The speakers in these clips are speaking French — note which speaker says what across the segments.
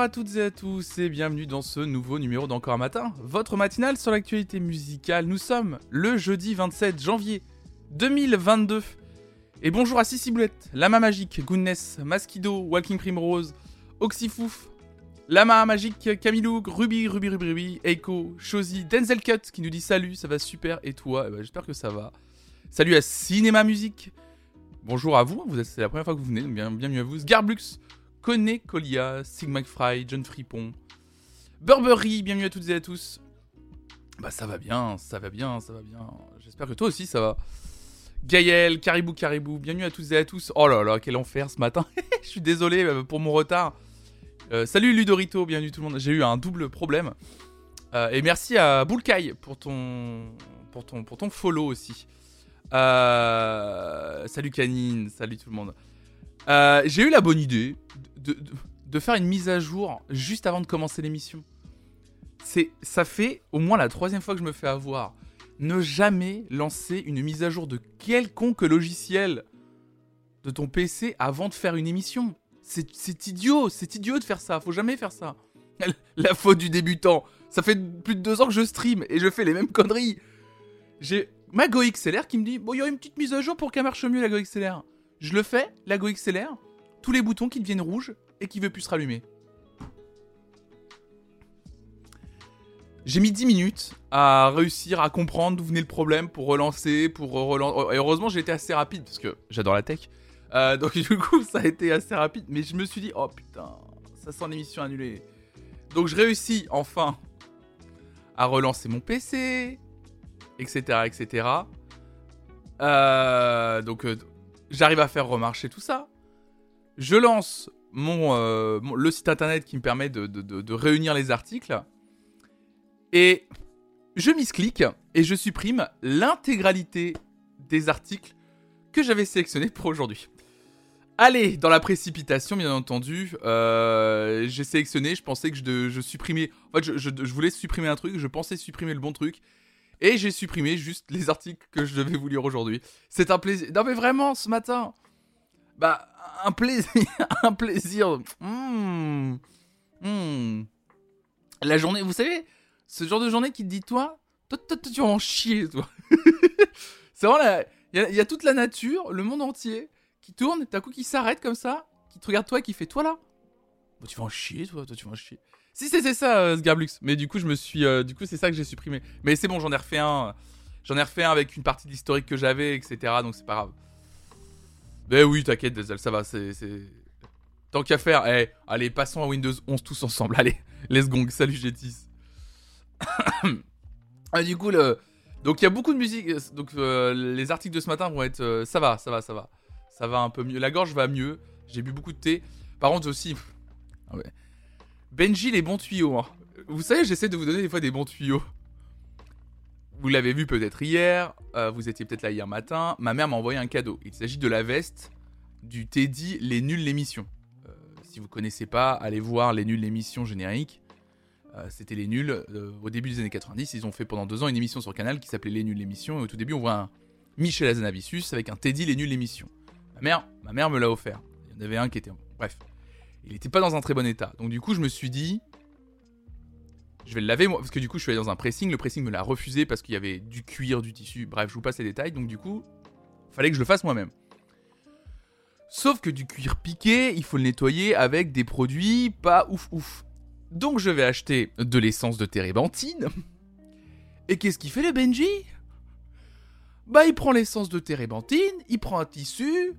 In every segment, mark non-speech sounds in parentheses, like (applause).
Speaker 1: À toutes et à tous et bienvenue dans ce nouveau numéro d'Encore un matin, votre matinale sur l'actualité musicale. Nous sommes le jeudi 27 janvier 2022. Et bonjour à Sissi Boulette, Lama Magique, Goodness, Maskido, Walking Primrose, Oxyfouf, Lama Magique, Camilou, Ruby, Ruby, Ruby, Ruby, Echo, Shozy, Denzel Cut qui nous dit salut, ça va super, et toi eh ben, J'espère que ça va. Salut à Cinéma Musique. Bonjour à vous, vous c'est la première fois que vous venez, bien, bienvenue à vous. Sgarblux, Kone Colia, Sigma Fry, John Fripon, Burberry, bienvenue à toutes et à tous. Bah ça va bien, ça va bien, ça va bien. J'espère que toi aussi ça va. Gaël, Caribou Caribou, bienvenue à toutes et à tous. Oh là là, quel enfer ce matin. (laughs) Je suis désolé euh, pour mon retard. Euh, salut Ludorito, bienvenue tout le monde. J'ai eu un double problème. Euh, et merci à Boulkai pour ton, pour ton, pour ton follow aussi. salut Canine, salut tout le monde. J'ai eu la bonne idée de, faire une mise à jour juste avant de commencer l'émission. C'est, ça fait au moins la troisième fois que je me fais avoir. Ne jamais lancer une mise à jour de quelconque logiciel de ton PC avant de faire une émission. C'est idiot, c'est idiot de faire ça. Faut jamais faire ça. (laughs) La faute du débutant. Ça fait plus de deux ans que je stream et je fais les mêmes conneries. J'ai ma GoXLR qui me dit Bon, il y a une petite mise à jour pour qu'elle marche mieux la GoXLR. Je le fais, la GoXLR tous les boutons qui deviennent rouges et qui veut plus se rallumer. J'ai mis 10 minutes à réussir à comprendre d'où venait le problème pour relancer, pour relancer. Heureusement, j'ai été assez rapide parce que j'adore la tech. Euh, donc (laughs) du coup, ça a été assez rapide. Mais je me suis dit, oh putain, ça sent l'émission annulée. Donc je réussis enfin à relancer mon PC, etc., etc. Donc euh, j'arrive à faire remarcher tout ça je lance euh, mon, le site internet qui me permet de, réunir les articles. Et je misclique et je supprime l'intégralité des articles que j'avais sélectionnés pour aujourd'hui. Allez, dans la précipitation, bien entendu, euh, j'ai sélectionné, je pensais que je, supprimais... En fait, je, voulais supprimer un truc, je pensais supprimer le bon truc. Et j'ai supprimé juste les articles que je devais vous lire aujourd'hui. C'est un plaisir. Non mais vraiment, ce matin, bah, un plaisir. (laughs) un plaisir. Hmm. Hmm. La journée, vous savez, ce genre de journée qui te dit, toi, toi, tu vas en chier, toi. (laughs) c'est vraiment Il y, a toute la nature, le monde entier, qui tourne, d'un coup qui s'arrête comme ça, qui te regarde toi et qui fait, toi là. Bah, tu vas en chier, toi, toi, tu vas en chier. Si c'était ça, euh, Sgarblux. Mais du coup, je me suis. Euh, du coup, c'est ça que j'ai supprimé. Mais c'est bon, j'en ai refait un. J'en ai refait un avec une partie d'historique que j'avais, etc. Donc c'est pas grave. Ben oui, t'inquiète, ça va, c'est. Tant qu'à faire, eh, allez, passons à Windows 11 tous ensemble. (laughs) Allez, let's go, salut Jetis. (coughs) ah, du coup, le... donc il y a beaucoup de musique. Donc euh, les articles de ce matin vont être. Euh, ça va, ça va, ça va. Ça va un peu mieux. La gorge va mieux. J'ai bu beaucoup de thé. Par contre, aussi. Ah ouais. Benji, les bons tuyaux. Hein. Vous savez, j'essaie de vous donner des fois des bons tuyaux. Vous l'avez vu peut-être hier, euh, vous étiez peut-être là hier matin, ma mère m'a envoyé un cadeau. Il s'agit de la veste du Teddy Les Nuls l'émission. Euh, si vous connaissez pas, allez voir Les Nuls l'émission générique. Euh, c'était Les Nuls au début des années 90. Ils ont fait pendant deux ans une émission sur Canal qui s'appelait Les Nuls l'émission. Et au tout début, on voit un Michel Azanavicius avec un Teddy Les Nuls l'émission. Ma mère, ma mère me l'a offert. Il y en avait un qui était. Bref. Il n'était pas dans un très bon état. Donc du coup, je me suis dit, je vais le laver moi, parce que du coup je suis allé dans un pressing, le pressing me l'a refusé parce qu'il y avait du cuir, du tissu, bref, je vous passe les détails, donc du coup, fallait que je le fasse moi-même. Sauf que du cuir piqué, il faut le nettoyer avec des produits pas ouf ouf. Donc je vais acheter de l'essence de térébenthine. Et qu'est-ce qu'il fait le Benji? Bah il prend l'essence de térébenthine, il prend un tissu,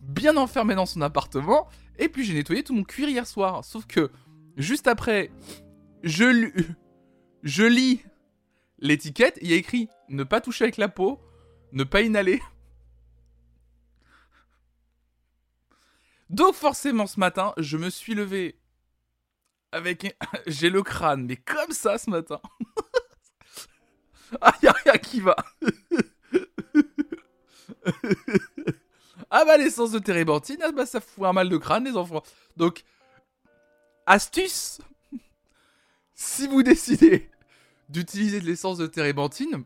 Speaker 1: bien enfermé dans son appartement, et puis j'ai nettoyé tout mon cuir hier soir. Sauf que, juste après je, je lis l'étiquette, il y a écrit ne pas toucher avec la peau, ne pas inhaler. Donc forcément ce matin, je me suis levé avec (laughs) j'ai le crâne mais comme ça ce matin. ah y a rien qui va? (laughs) ah bah l'essence de térébenthine, ah bah ça fout un mal de crâne les enfants. Donc astuce (laughs) si vous décidez d'utiliser de l'essence de térébenthine,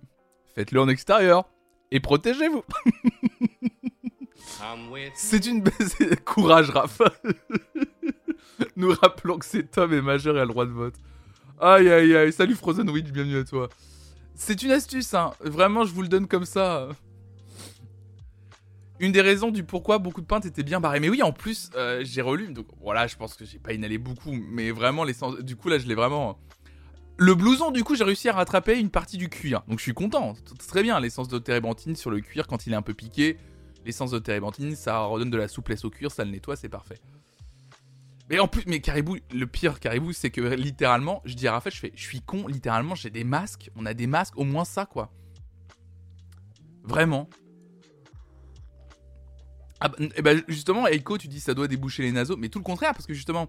Speaker 1: faites-le en extérieur et protégez-vous. C'est une (laughs) courage, Raph. (laughs) Nous rappelons que cet homme est majeur et a le droit de vote. Aïe aïe aïe, salut Frozen Witch, bienvenue à toi. C'est une astuce, hein. Vraiment, je vous le donne comme ça. Une des raisons du pourquoi beaucoup de peintes étaient bien barrées. Mais oui, en plus, euh, j'ai relu. Donc voilà, je pense que j'ai pas inhalé beaucoup. Mais vraiment, l'essence. Du coup, là, je l'ai vraiment. Le blouson, du coup, j'ai réussi à rattraper une partie du cuir. Donc je suis content. Très bien, l'essence de térébenthine sur le cuir quand il est un peu piqué. L'essence de térébenthine, ça redonne de la souplesse au cuir, ça le nettoie, c'est parfait. Mais en plus, mais Caribou, le pire Caribou, c'est que littéralement, je dis à Raphaël, je fais, je suis con, littéralement, j'ai des masques, on a des masques, au moins ça, quoi. Vraiment. Ah bah, et bah justement, Eiko, tu dis ça doit déboucher les naseaux, mais tout le contraire, parce que justement,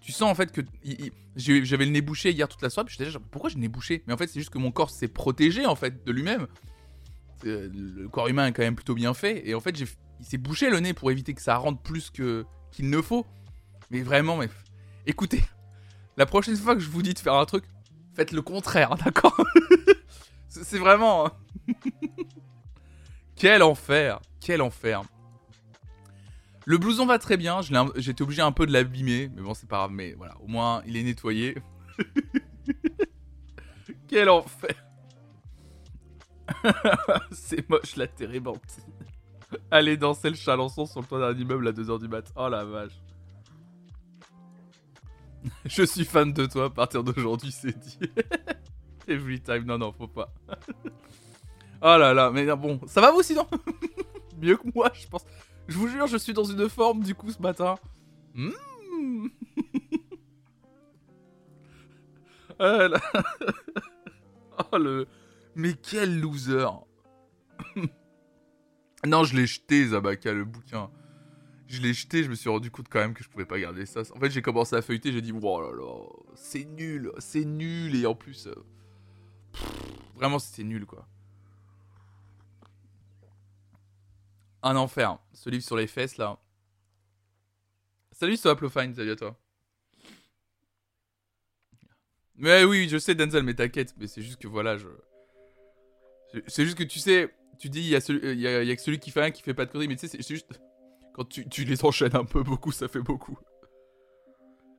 Speaker 1: tu sens en fait que j'avais le nez bouché hier toute la soirée, puis j'étais genre, pourquoi j'ai le nez bouché? Mais en fait, c'est juste que mon corps s'est protégé en fait de lui-même. Euh, le corps humain est quand même plutôt bien fait, et en fait, il s'est bouché le nez pour éviter que ça rentre plus qu'il ne faut. Mais vraiment, mais écoutez, (laughs) la prochaine fois que je vous dis de faire un truc, faites le contraire, (laughs) d'accord? C'est vraiment hein. (laughs) quel enfer, quel enfer. Le blouson va très bien, j'étais obligé un peu de l'abîmer, mais bon c'est pas grave, mais voilà, au moins il est nettoyé. (laughs) Quel enfer (laughs) C'est moche la térébenthine. Allez danser le chalençon sur le toit d'un immeuble à 2h du mat. Oh la vache. (laughs) Je suis fan de toi, à partir d'aujourd'hui c'est dit. Every time, non non, faut pas. oh là là, mais bon, ça va vous sinon? Mieux que moi, je pense. Je vous jure, je suis dans une forme du coup ce matin. (laughs) Mmh. (laughs) oh le. Mais quel loser (coughs) Non, je l'ai jeté, Zabaka, le bouquin. Je l'ai jeté, je me suis rendu compte quand même que je pouvais pas garder ça. En fait, j'ai commencé à feuilleter, j'ai dit, oh là là, c'est nul, c'est nul, et en plus. Euh, vraiment, c'était nul, quoi. Un enfer. Ce livre sur les fesses, là. Salut, Soaplofine, salut à toi. Mais oui, je sais, Denzel, mais t'inquiète. Mais c'est juste que voilà, je. C'est juste que tu sais, tu dis, il y, a celui, que celui qui fait un qui fait pas de conneries, mais tu sais, c'est juste. Quand tu, les enchaînes un peu beaucoup, ça fait beaucoup.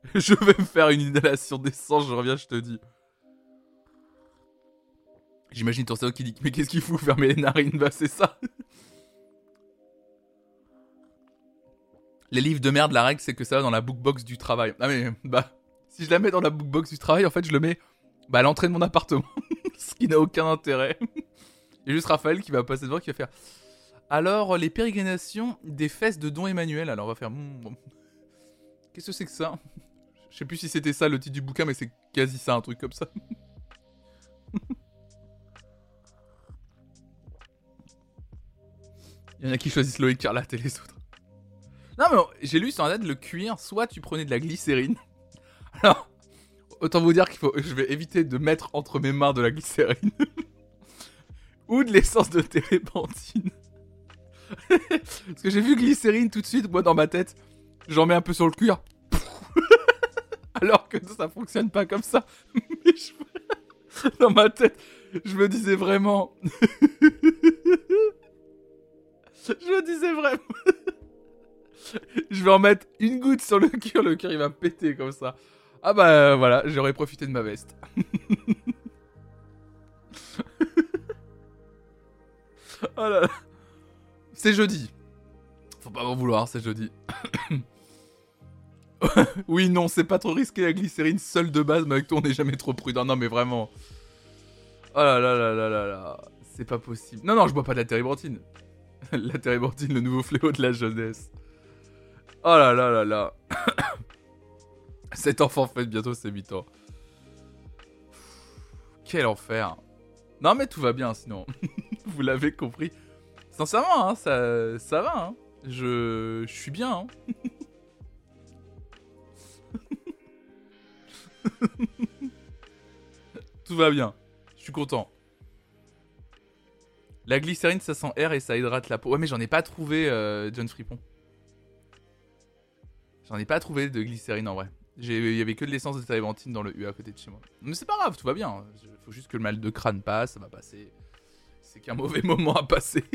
Speaker 1: (laughs) je vais me faire une inhalation d'essence, je reviens, je te dis. J'imagine ton cerveau qui dit Mais qu'est-ce qu'il fout Fermer les narines Bah, c'est ça (laughs) les livres de merde, la règle, c'est que ça va dans la bookbox du travail. Ah mais, bah, si je la mets dans la bookbox du travail, en fait, je le mets bah, à l'entrée de mon appartement. (laughs) Ce qui n'a aucun intérêt. Il y a juste Raphaël qui va passer devant, qui va faire... Alors, les pérégrinations des fesses de Don Emmanuel. Alors, on va faire... Hmm, qu'est-ce que c'est que ça? Je sais plus si c'était ça le titre du bouquin, mais c'est quasi ça, un truc comme ça. (laughs) Il y en a qui choisissent l'eau écarlate et les autres. Non, mais j'ai lu sur internet le cuir, soit tu prenais de la glycérine. (laughs) Alors, autant vous dire qu'il faut, je vais éviter de mettre entre mes mains de la glycérine. (laughs) Ou de l'essence de térébenthine. (laughs) Parce que j'ai vu glycérine tout de suite, moi dans ma tête, j'en mets un peu sur le cuir. Alors que ça fonctionne pas comme ça. Mais dans ma tête, je me disais vraiment. je me disais vraiment je vais en mettre une goutte sur le cœur, le cœur il va péter comme ça. Ah bah voilà, j'aurais profité de ma veste. (laughs) oh là là. C'est jeudi. Faut pas m'en vouloir, c'est jeudi. (coughs) oui, non, c'est pas trop risqué la glycérine seule de base, mais avec toi on n'est jamais trop prudent. Non, mais vraiment. Oh là là là là là là. C'est pas possible. Non, non, je bois pas de la térébenthine. (laughs) la térébenthine, le nouveau fléau de la jeunesse. Oh là là là là. (coughs) Cet enfant fait bientôt ses 8 ans. Quel enfer. Non mais tout va bien sinon. (laughs) Vous l'avez compris. Sincèrement, hein, ça, ça va. Hein. Je, je suis bien. Hein. (laughs) tout va bien. Je suis content. La glycérine, ça sent air et ça hydrate la peau. Ouais, mais j'en ai pas trouvé, euh, John Fripon. J'en ai pas trouvé de glycérine en vrai. Il y avait que de l'essence de térébenthine dans le U à côté de chez moi. Mais c'est pas grave, tout va bien. Il faut juste que le mal de crâne passe, ça va passer. C'est qu'un mauvais (laughs) moment à passer. (laughs)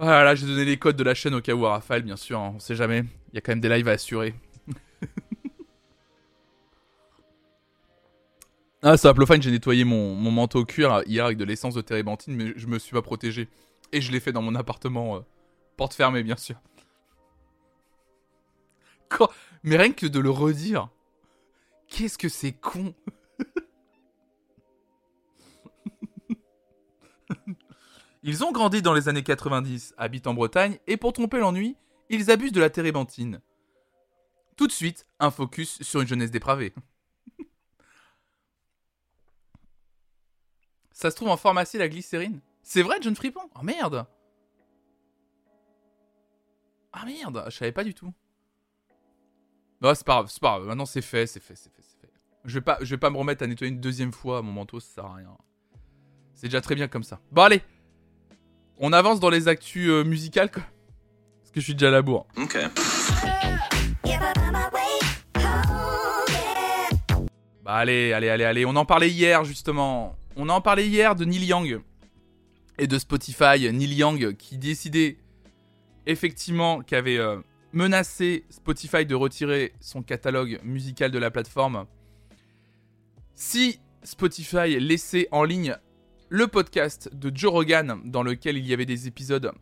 Speaker 1: Voilà, j'ai donné les codes de la chaîne au cas où à Raphaël, bien sûr, hein, on sait jamais. Il y a quand même des lives à assurer. (laughs) ah, ça, Plofine, j'ai nettoyé mon, manteau cuir hier avec de l'essence de térébenthine, mais je me suis pas protégé. Et je l'ai fait dans mon appartement, euh, porte fermée, bien sûr. Mais rien que de le redire, qu'est-ce que c'est con. Ils ont grandi dans les années 90, habitent en Bretagne, et pour tromper l'ennui, ils abusent de la térébenthine. Tout de suite, un focus sur une jeunesse dépravée. Ça se trouve en pharmacie la glycérine. C'est vrai, John Fripon Oh merde. Ah merde, je savais pas du tout. Non, c'est pas grave, c'est pas grave. Maintenant c'est fait, c'est fait, c'est fait, c'est fait. Je vais, pas, je vais pas me remettre à nettoyer une deuxième fois mon manteau, ça sert à rien. C'est déjà très bien comme ça. Bon allez On avance dans les actus euh, musicales quoi. Parce que je suis déjà à la bourre.
Speaker 2: Ok.
Speaker 1: Bah allez, allez, allez, allez. On en parlait hier justement. On en parlait hier de Neil Young et de Spotify. Neil Young qui décidait effectivement qui avait euh, menacé Spotify de retirer son catalogue musical de la plateforme. Si Spotify laissait en ligne le podcast de Joe Rogan dans lequel il y avait des épisodes,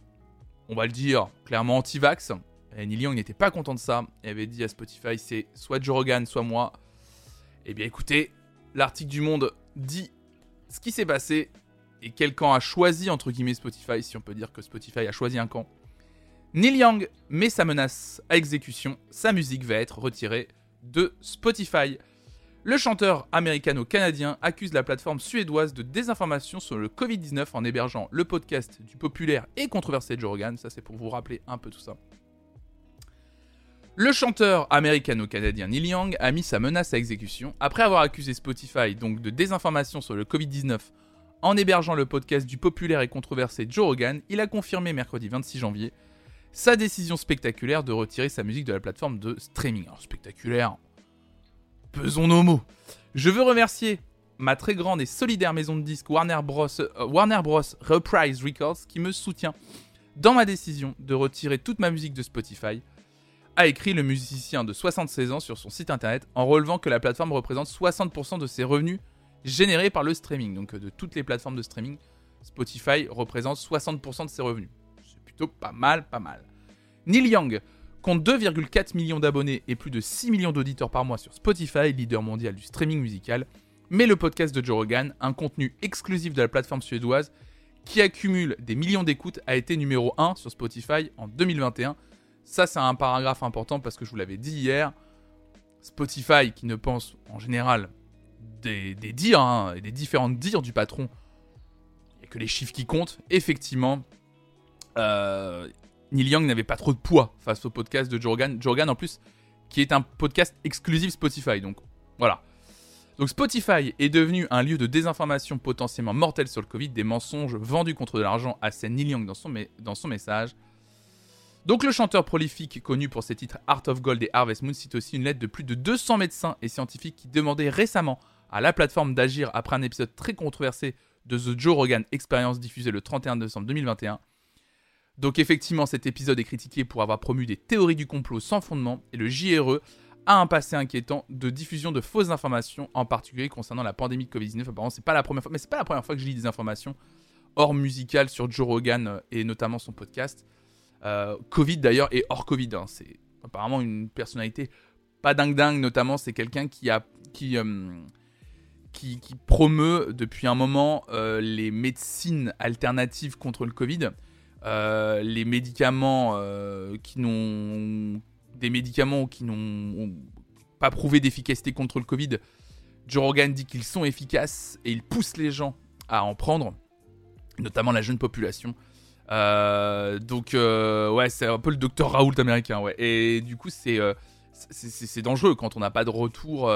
Speaker 1: on va le dire, clairement anti-vax, et Neil Young n'était pas content de ça, et avait dit à Spotify c'est soit Joe Rogan, soit moi. Eh bien écoutez, l'article du Monde dit ce qui s'est passé et quel camp a choisi, entre guillemets, Spotify, si on peut dire que Spotify a choisi un camp. Neil Young met sa menace à exécution, sa musique va être retirée de Spotify. Le chanteur américano-canadien accuse la plateforme suédoise de désinformation sur le Covid-19 en hébergeant le podcast du populaire et controversé Joe Rogan, ça c'est pour vous rappeler un peu tout ça. Le chanteur américano-canadien Neil Young a mis sa menace à exécution après avoir accusé Spotify donc de désinformation sur le Covid-19 en hébergeant le podcast du populaire et controversé Joe Rogan. Il a confirmé mercredi 26 janvier sa décision spectaculaire de retirer sa musique de la plateforme de streaming. Alors spectaculaire, pesons nos mots. Je veux remercier ma très grande et solidaire maison de disques Warner Bros. Euh, Warner Bros. Reprise Records qui me soutient dans ma décision de retirer toute ma musique de Spotify a écrit le musicien de 76 ans sur son site internet en relevant que la plateforme représente 60% de ses revenus générés par le streaming. Donc euh, de toutes les plateformes de streaming, Spotify représente 60% de ses revenus. Plutôt pas mal, pas mal. Neil Young compte 2,4 millions d'abonnés et plus de 6 millions d'auditeurs par mois sur Spotify, leader mondial du streaming musical. Mais le podcast de Joe Rogan, un contenu exclusif de la plateforme suédoise qui accumule des millions d'écoutes, a été numéro 1 sur Spotify en 2021 ça, c'est un paragraphe important parce que je vous l'avais dit hier. Spotify, qui ne pense en général des, dires hein, et des différentes dires du patron, et que les chiffres qui comptent, effectivement, euh, Neil Young n'avait pas trop de poids face au podcast de Jorgan. Jorgan, en plus, qui est un podcast exclusif Spotify. Donc, voilà. Donc, Spotify est devenu un lieu de désinformation potentiellement mortelle sur le Covid, des mensonges vendus contre de l'argent, à Neil Young dans son, dans son message. Donc le chanteur prolifique, connu pour ses titres Art of Gold et Harvest Moon, cite aussi une lettre de plus de 200 médecins et scientifiques qui demandaient récemment à la plateforme d'agir après un épisode très controversé de The Joe Rogan Experience diffusé le 31 décembre 2021. Donc effectivement, cet épisode est critiqué pour avoir promu des théories du complot sans fondement et le JRE a un passé inquiétant de diffusion de fausses informations, en particulier concernant la pandémie de Covid-19. Apparemment, c'est pas la première fois, c'est pas la première fois que je lis des informations hors musicales sur Joe Rogan euh, et notamment son podcast. Euh, Covid d'ailleurs et hors Covid. Hein. c'est apparemment une personnalité pas dingue dingue, notamment c'est quelqu'un qui a qui, euh, promeut depuis un moment les médecines alternatives contre le Covid, les médicaments qui n'ont des médicaments qui n'ont pas prouvé d'efficacité contre le Covid. Joe Rogan dit qu'ils sont efficaces et il pousse les gens à en prendre, notamment la jeune population. Euh, donc, euh, ouais, c'est un peu le docteur Raoult américain, ouais. Et du coup, c'est euh, c'est dangereux quand on n'a pas de retour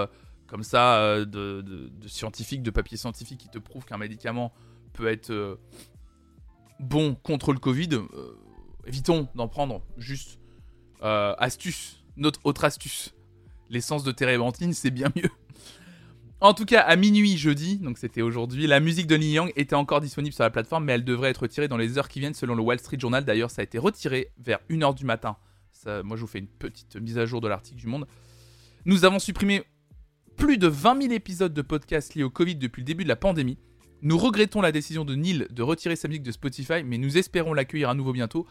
Speaker 1: comme ça de, de, scientifiques, de papiers scientifiques qui te prouvent qu'un médicament peut être bon contre le Covid. évitons d'en prendre. Juste astuce, notre autre astuce. L'essence de térébenthine, c'est bien mieux. En tout cas, à minuit jeudi, donc c'était aujourd'hui, la musique de Young était encore disponible sur la plateforme, mais elle devrait être retirée dans les heures qui viennent selon le Wall Street Journal. D'ailleurs, ça a été retiré vers 1h du matin. moi, je vous fais une petite mise à jour de l'article du Monde. Nous avons supprimé plus de 20 000 épisodes de podcasts liés au Covid depuis le début de la pandémie. Nous regrettons la décision de Neil de retirer sa musique de Spotify, mais nous espérons l'accueillir à nouveau bientôt,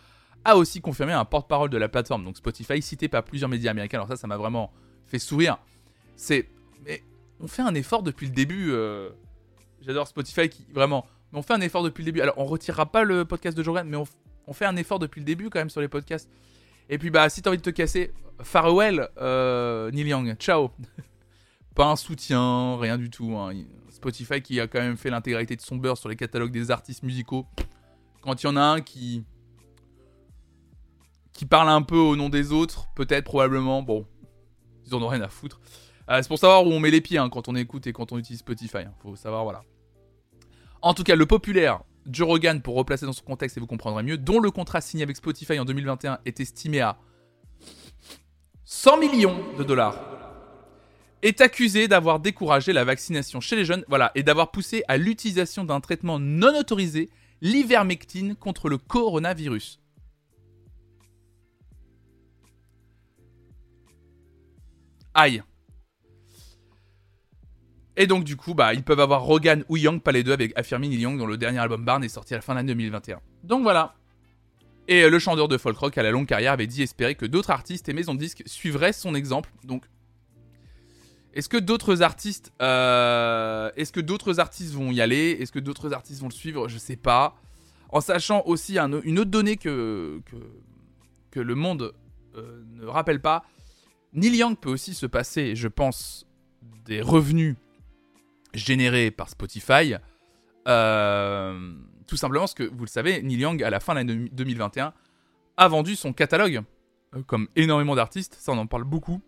Speaker 1: a aussi confirmé un porte-parole de la plateforme, donc Spotify, cité par plusieurs médias américains. Alors ça, ça m'a vraiment fait sourire. C'est... Mais on fait un effort depuis le début. Euh, j'adore Spotify qui vraiment. Mais on fait un effort depuis le début. Alors on retirera pas le podcast de Jordan, mais on, fait un effort depuis le début quand même sur les podcasts. Et puis bah si t'as envie de te casser, farewell euh, Neil Young, ciao. (laughs) pas un soutien, rien du tout. Hein. Spotify qui a quand même fait l'intégralité de son beurre sur les catalogues des artistes musicaux. Quand il y en a un qui qui parle un peu au nom des autres, peut-être probablement, bon, ils en ont rien à foutre. Euh, c'est pour savoir où on met les pieds hein, quand on écoute et quand on utilise Spotify. Hein. Faut savoir, voilà. En tout cas, le populaire Joe Rogan, pour replacer dans son contexte et vous comprendrez mieux, dont le contrat signé avec Spotify en 2021 est estimé à 100 millions de dollars, est accusé d'avoir découragé la vaccination chez les jeunes, voilà, et d'avoir poussé à l'utilisation d'un traitement non autorisé, l'ivermectine, contre le coronavirus. Aïe. Et donc, du coup, bah, ils peuvent avoir Rogan ou Young, pas les deux, avec affirmé Neil Young, dont le dernier album Barn est sorti à la fin de l'année 2021. Donc voilà. Et euh, le chanteur de folk rock à la longue carrière avait dit espérer que d'autres artistes et maisons disques suivraient son exemple. Donc, est-ce que d'autres artistes, euh, est-ce que d'autres artistes vont y aller? Est-ce que d'autres artistes vont le suivre? Je sais pas. En sachant aussi une autre donnée que, le monde euh, ne rappelle pas, Neil Young peut aussi se passer, je pense, des revenus généré par Spotify. Euh, tout simplement parce que, vous le savez, Neil Young, à la fin de l'année 2021, a vendu son catalogue, comme énormément d'artistes, ça on en parle beaucoup,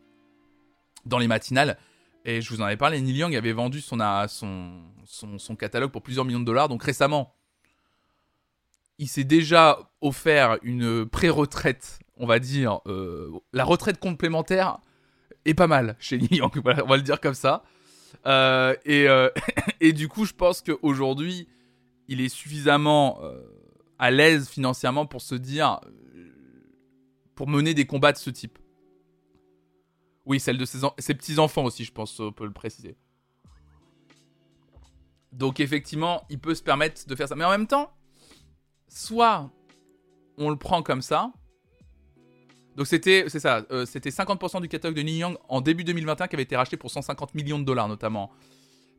Speaker 1: dans les matinales. Et je vous en avais parlé, Neil Young avait vendu son, catalogue pour plusieurs millions de dollars. Donc récemment, il s'est déjà offert une pré-retraite, on va dire. Euh, la retraite complémentaire est pas mal chez Neil Young, (laughs) on va le dire comme ça. Euh, et, euh, (laughs) et, du coup, je pense qu'aujourd'hui, il est suffisamment à l'aise financièrement pour se dire. pour mener des combats de ce type. Oui, celle de ses, petits-enfants aussi, je pense, on peut le préciser. Donc, effectivement, il peut se permettre de faire ça. Mais en même temps, soit on le prend comme ça, donc c'était, ça, euh, c'était 50% du catalogue de Young en début 2021 qui avait été racheté pour 150 millions de dollars notamment.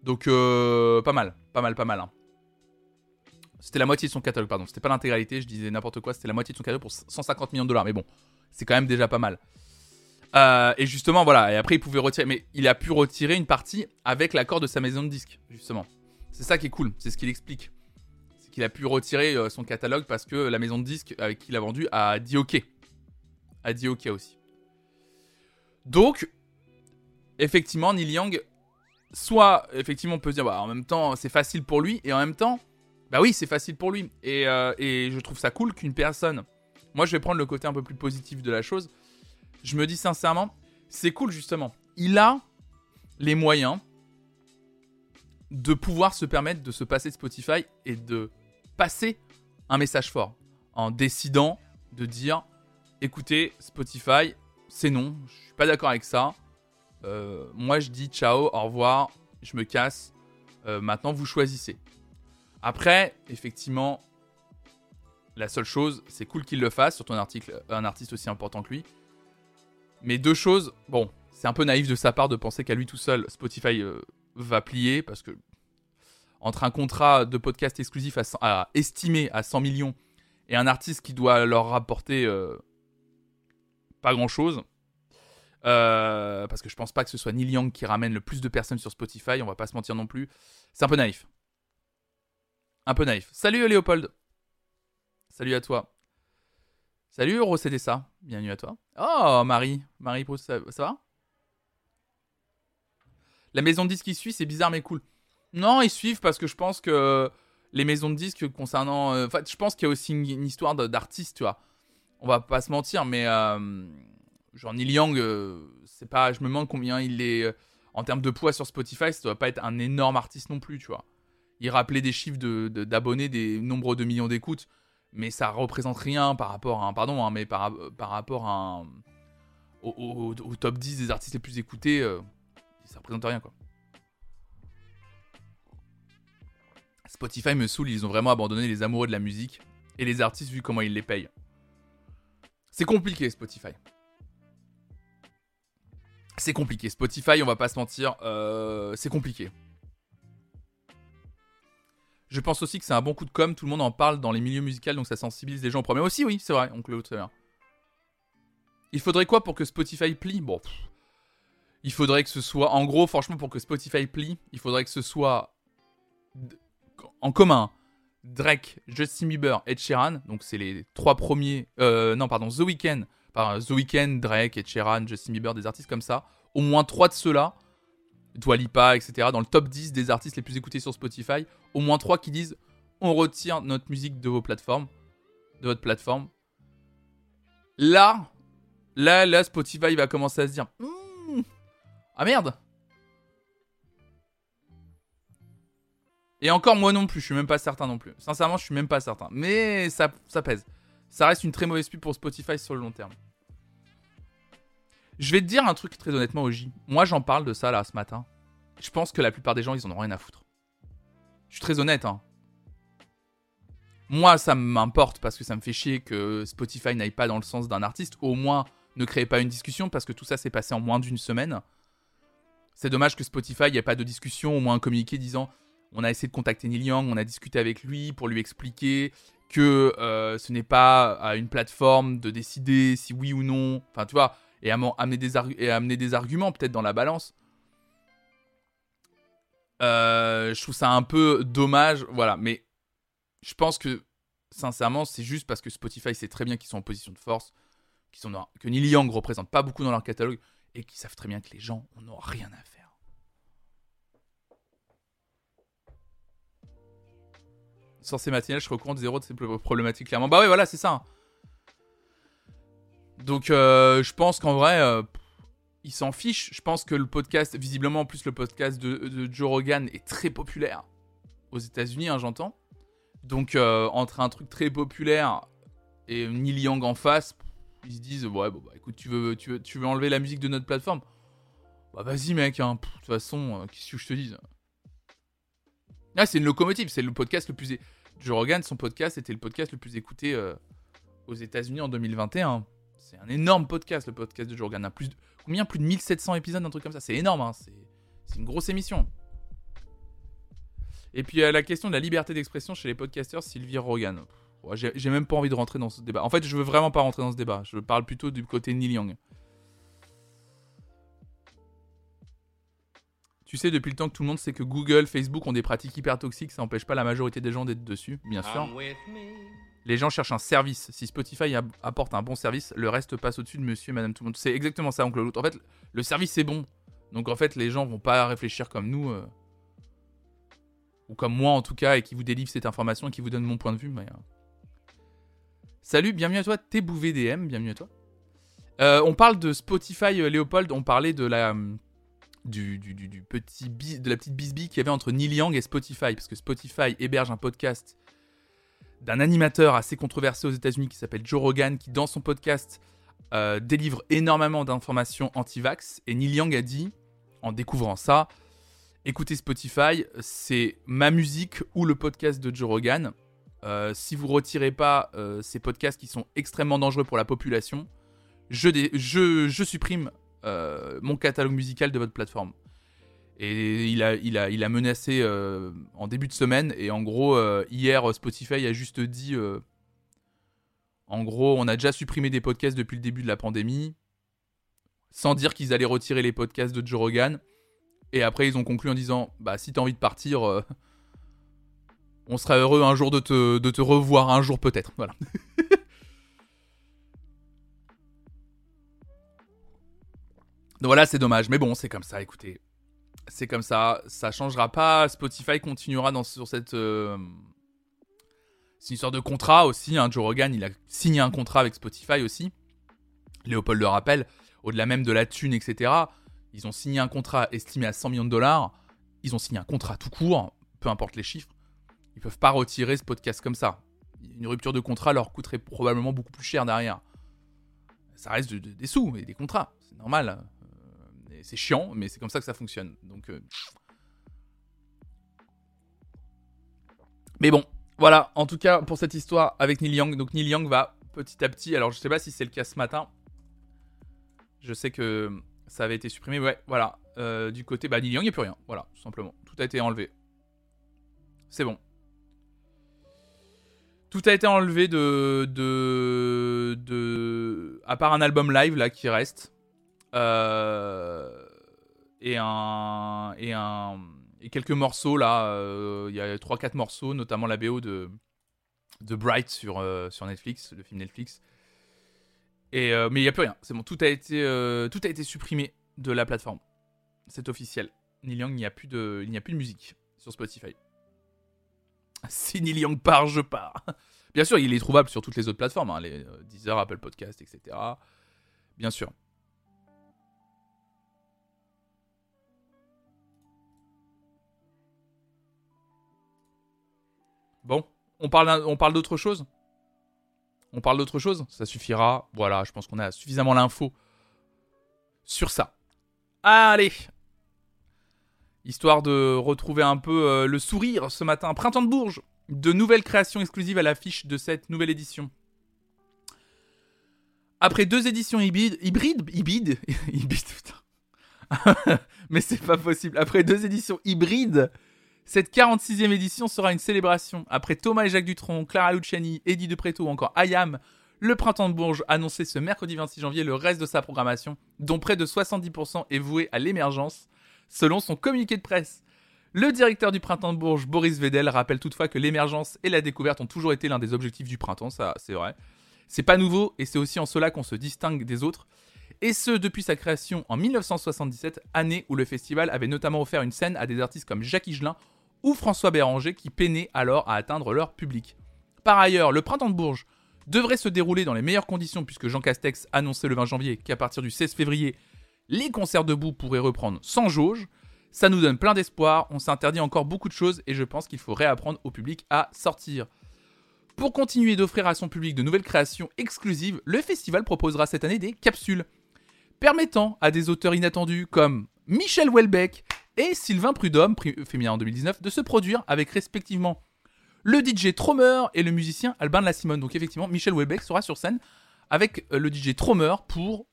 Speaker 1: Donc euh, pas mal, pas mal, pas mal. Hein. C'était la moitié de son catalogue, pardon. C'était pas l'intégralité, je disais n'importe quoi. C'était la moitié de son catalogue pour 150 millions de dollars. Mais bon, c'est quand même déjà pas mal. Euh, et justement, voilà. Et après, il pouvait retirer. Mais il a pu retirer une partie avec l'accord de sa maison de disques, justement. C'est ça qui est cool. C'est ce qu'il explique. C'est qu'il a pu retirer son catalogue parce que la maison de disques avec qui il a vendu a dit OK a dit ok aussi. Donc, effectivement, Neil Young, soit, effectivement, on peut se dire, bah, en même temps, c'est facile pour lui, et en même temps, bah oui, c'est facile pour lui. Et, euh, et je trouve ça cool qu'une personne, moi je vais prendre le côté un peu plus positif de la chose, je me dis sincèrement, c'est cool justement. Il a les moyens de pouvoir se permettre de se passer de Spotify et de passer un message fort en décidant de dire écoutez, Spotify, c'est non, je suis pas d'accord avec ça. Euh, moi, je dis ciao, au revoir, je me casse. Euh, maintenant, vous choisissez. Après, effectivement, la seule chose, c'est cool qu'il le fasse, sur ton article, un artiste aussi important que lui. Mais deux choses, bon, c'est un peu naïf de sa part de penser qu'à lui tout seul, Spotify euh, va plier, parce que entre un contrat de podcast exclusif à, estimé à 100 millions et un artiste qui doit leur rapporter pas grand chose. Euh, parce que je pense pas que ce soit Neil Young qui ramène le plus de personnes sur Spotify, on va pas se mentir non plus. C'est un peu naïf. Un peu naïf. Salut Léopold. Salut à toi. Salut Euro ça. Bienvenue à toi. Oh Marie. Marie, ça, va? La maison de disques qui suit, c'est bizarre mais cool. Non, ils suivent parce que je pense que les maisons de disques concernant. Euh, enfin, je pense qu'il y a aussi une histoire d'artiste, tu vois on va pas se mentir, mais euh, genre Neil Young, euh, c'est pas, je me demande combien il est. Euh, en termes de poids sur Spotify, ça doit pas être un énorme artiste non plus, tu vois. Il rappelait des chiffres d'abonnés, de, des nombres de millions d'écoutes, mais ça représente rien par rapport à pardon, hein, mais par, par rapport à au, top 10 des artistes les plus écoutés, euh, ça représente rien, quoi. Spotify me saoule, ils ont vraiment abandonné les amoureux de la musique et les artistes vu comment ils les payent. C'est compliqué Spotify. C'est compliqué. Spotify, on va pas se mentir, euh, c'est compliqué. Je pense aussi que c'est un bon coup de com. Tout le monde en parle dans les milieux musicaux, donc ça sensibilise les gens au premier. Aussi, oui, c'est vrai, oncle très bien. Il faudrait quoi pour que Spotify plie? Bon, il faudrait que ce soit, en gros, franchement, pour que Spotify plie, il faudrait que ce soit en commun Drake, Justin Bieber, Ed Sheeran. Donc c'est les trois premiers. Euh, non, pardon, The Weeknd. The Weeknd, Drake, Ed Sheeran, Justin Bieber, des artistes comme ça. Au moins trois de ceux-là, Dua Lipa, etc. Dans le top 10 des artistes les plus écoutés sur Spotify, au moins trois qui disent on retire notre musique de vos plateformes, de votre plateforme. Là, là, là, Spotify va commencer à se dire hmm, ah merde, Et encore moi non plus, je suis même pas certain non plus. Sincèrement, je suis même pas certain. Mais ça, ça pèse. Ça reste une très mauvaise pub pour Spotify sur le long terme. Je vais te dire un truc très honnêtement, Oji. Moi, j'en parle de ça là ce matin. Je pense que la plupart des gens, ils en ont rien à foutre. Je suis très honnête, hein. Moi, ça m'importe parce que ça me fait chier que Spotify n'aille pas dans le sens d'un artiste. Au moins, ne crée pas une discussion parce que tout ça s'est passé en moins d'une semaine. C'est dommage que Spotify, n'y ait pas de discussion, au moins un communiqué disant on a essayé de contacter Neil Young, on a discuté avec lui pour lui expliquer que euh, ce n'est pas à une plateforme de décider si oui ou non. Enfin, tu vois, et et amener des arguments peut-être dans la balance. Euh, je trouve ça un peu dommage, voilà. Mais je pense que, sincèrement, c'est juste parce que Spotify sait très bien qu'ils sont en position de force, sont que Neil Young représente pas beaucoup dans leur catalogue et qu'ils savent très bien que les gens n'ont rien à faire. Sorcier matinal, je recompte zéro de ces problématiques, clairement. Bah ouais, voilà, c'est ça. Donc, euh, je pense qu'en vrai, euh, il s'en fiche. Je pense que le podcast, visiblement, en plus, le podcast de, Joe Rogan est très populaire aux États-Unis, hein, j'entends. Donc, euh, entre un truc très populaire et Neil Young en face, ils se disent Ouais, bon, bah écoute, tu veux, enlever la musique de notre plateforme? Bah, vas-y, mec, hein. de toute façon, qu'est-ce que je te dis ah, c'est une locomotive, c'est le podcast le plus. Joe Rogan, son podcast, était le podcast le plus écouté aux États-Unis en 2021. C'est un énorme podcast, le podcast de Joe Rogan. plus de... Combien? Plus de 1700 épisodes, un truc comme ça. C'est énorme, hein. c'est une grosse émission. Et puis la question de la liberté d'expression chez les podcasteurs, Sylvie Rogan. J'ai même pas envie de rentrer dans ce débat. En fait, je veux vraiment pas rentrer dans ce débat. Je parle plutôt du côté Neil Young. Tu sais, depuis le temps que tout le monde sait que Google, Facebook ont des pratiques hyper toxiques, ça n'empêche pas la majorité des gens d'être dessus, bien sûr. Les gens cherchent un service. Si Spotify apporte un bon service, le reste passe au-dessus de monsieur madame tout le monde. C'est exactement ça, oncle l'autre. En fait, le service est bon. Donc en fait, les gens vont pas réfléchir comme nous. Euh, ou comme moi en tout cas, et qui vous délivre cette information et qui vous donne mon point de vue. Mais, euh. Salut, bienvenue à toi, TBouVDM, bienvenue à toi. Euh, on parle de Spotify, Léopold, on parlait de la du, petit de la petite bisbille qu'il y avait entre Neil et Spotify, parce que Spotify héberge un podcast d'un animateur assez controversé aux États-Unis qui s'appelle Joe Rogan, qui dans son podcast euh, délivre énormément d'informations anti-vax. Et Neil Young a dit, en découvrant ça, écoutez Spotify, c'est ma musique ou le podcast de Joe Rogan. Euh, si vous retirez pas euh, ces podcasts qui sont extrêmement dangereux pour la population, je, supprime mon catalogue musical de votre plateforme. Et il a, il a, il a menacé euh, en début de semaine. Et en gros, euh, hier, Spotify a juste dit en gros, on a déjà supprimé des podcasts depuis le début de la pandémie, sans dire qu'ils allaient retirer les podcasts de Joe Rogan. Et après, ils ont conclu en disant Bah, si t'as envie de partir, on sera heureux un jour de te, de te revoir, un jour peut-être. Voilà. (laughs) Donc voilà, c'est dommage. Mais bon, c'est comme ça, écoutez. C'est comme ça. Ça changera pas. Spotify continuera dans, sur cette. Euh, c'est une sorte de contrat aussi. Hein. Joe Rogan, il a signé un contrat avec Spotify aussi. Léopold le rappelle. Au-delà même de la thune, etc. Ils ont signé un contrat estimé à 100 millions de dollars. Ils ont signé un contrat tout court, peu importe les chiffres. Ils peuvent pas retirer ce podcast comme ça. Une rupture de contrat leur coûterait probablement beaucoup plus cher derrière. Ça reste des sous et des contrats, c'est normal. C'est chiant, mais c'est comme ça que ça fonctionne. Donc, euh, mais bon, voilà. En tout cas, pour cette histoire avec Neil Young, donc Neil Young va petit à petit. Alors, je sais pas si c'est le cas ce matin. Je sais que ça avait été supprimé. Ouais, voilà. Euh, du côté, bah, Neil Young, il n'y a plus rien. Voilà, tout simplement. Tout a été enlevé. C'est bon. Tout a été enlevé de, de, de, à part un album live là qui reste, et un, et un, et quelques morceaux là. Euh, il y a 3-4 morceaux, notamment la BO de, de Bright sur, euh, sur Netflix, le film Netflix. Et, mais il n'y a plus rien. C'est bon, tout a été, tout a été supprimé de la plateforme. C'est officiel. Neil Young, il n'y a plus de, il n'y a plus de musique sur Spotify. (laughs) Si Neil Young part, je pars. (laughs) Bien sûr, il est trouvable sur toutes les autres plateformes, hein, les euh, Deezer, Apple Podcast, etc. Bien sûr. Bon, on parle, d'autre chose? On parle d'autre chose? Ça suffira. Voilà, je pense qu'on a suffisamment l'info sur ça. Allez Histoire de retrouver un peu euh, le sourire ce matin. Printemps de Bourges De nouvelles créations exclusives à l'affiche de cette nouvelle édition. Après deux éditions hybrides... Hybrides (laughs) Hybrides Hybrides, putain. (laughs) Mais c'est pas possible. Après deux éditions hybrides, cette 46e édition sera une célébration. Après Thomas et Jacques Dutronc, Clara Luciani, Eddie De Preto ou encore Ayam, le Printemps de Bourges annonçait ce mercredi 26 janvier le reste de sa programmation, dont près de 70% est voué à l'émergence, selon son communiqué de presse. Le directeur du Printemps de Bourges, Boris Vedel, rappelle toutefois que l'émergence et la découverte ont toujours été l'un des objectifs du printemps, ça c'est vrai. C'est pas nouveau et c'est aussi en cela qu'on se distingue des autres. Et ce, depuis sa création en 1977, année où le festival avait notamment offert une scène à des artistes comme Jacques Higelin ou François Béranger qui peinaient alors à atteindre leur public. Par ailleurs, le Printemps de Bourges devrait se dérouler dans les meilleures conditions puisque Jean Castex annonçait le 20 janvier qu'à partir du 16 février, les concerts debout pourraient reprendre sans jauge. Ça nous donne plein d'espoir, on s'interdit encore beaucoup de choses et je pense qu'il faut réapprendre au public à sortir. Pour continuer d'offrir à son public de nouvelles créations exclusives, le festival proposera cette année des capsules permettant à des auteurs inattendus comme Michel Houellebecq et Sylvain Prudhomme, féminin en 2019, de se produire avec respectivement le DJ Tromer et le musicien Albin de la Simone. Donc effectivement, Michel Webeck sera sur scène avec euh, le DJ Tromer pour...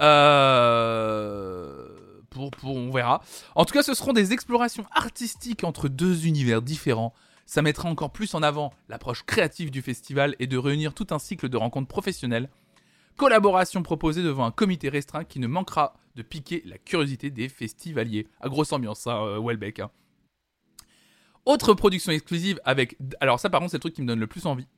Speaker 1: Euh, pour, pour... On verra. En tout cas, ce seront des explorations artistiques entre deux univers différents. Ça mettra encore plus en avant l'approche créative du festival et de réunir tout un cycle de rencontres professionnelles. Collaboration proposée devant un comité restreint qui ne manquera de piquer la curiosité des festivaliers. À grosse ambiance, ça, euh, Welbeck. Hein. Autre production exclusive avec. Alors, ça, par contre, c'est le truc qui me donne le plus envie.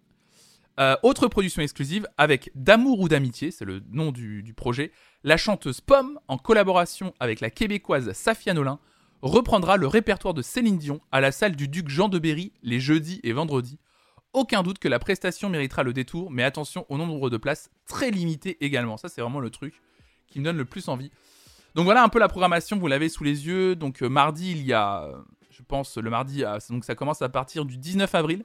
Speaker 1: Euh, autre production exclusive avec D'amour ou d'amitié, c'est le nom du, projet. La chanteuse Pomme, en collaboration avec la québécoise Safia Nolin, reprendra le répertoire de Céline Dion à la salle du Duc Jean de Berry les jeudis et vendredis. Aucun doute que la prestation méritera le détour, mais attention au nombre de places très limité également. Ça, c'est vraiment le truc qui me donne le plus envie. Donc voilà un peu la programmation, vous l'avez sous les yeux. Donc euh, mardi, il y a je pense, le mardi. Donc ça commence à partir du 19 avril.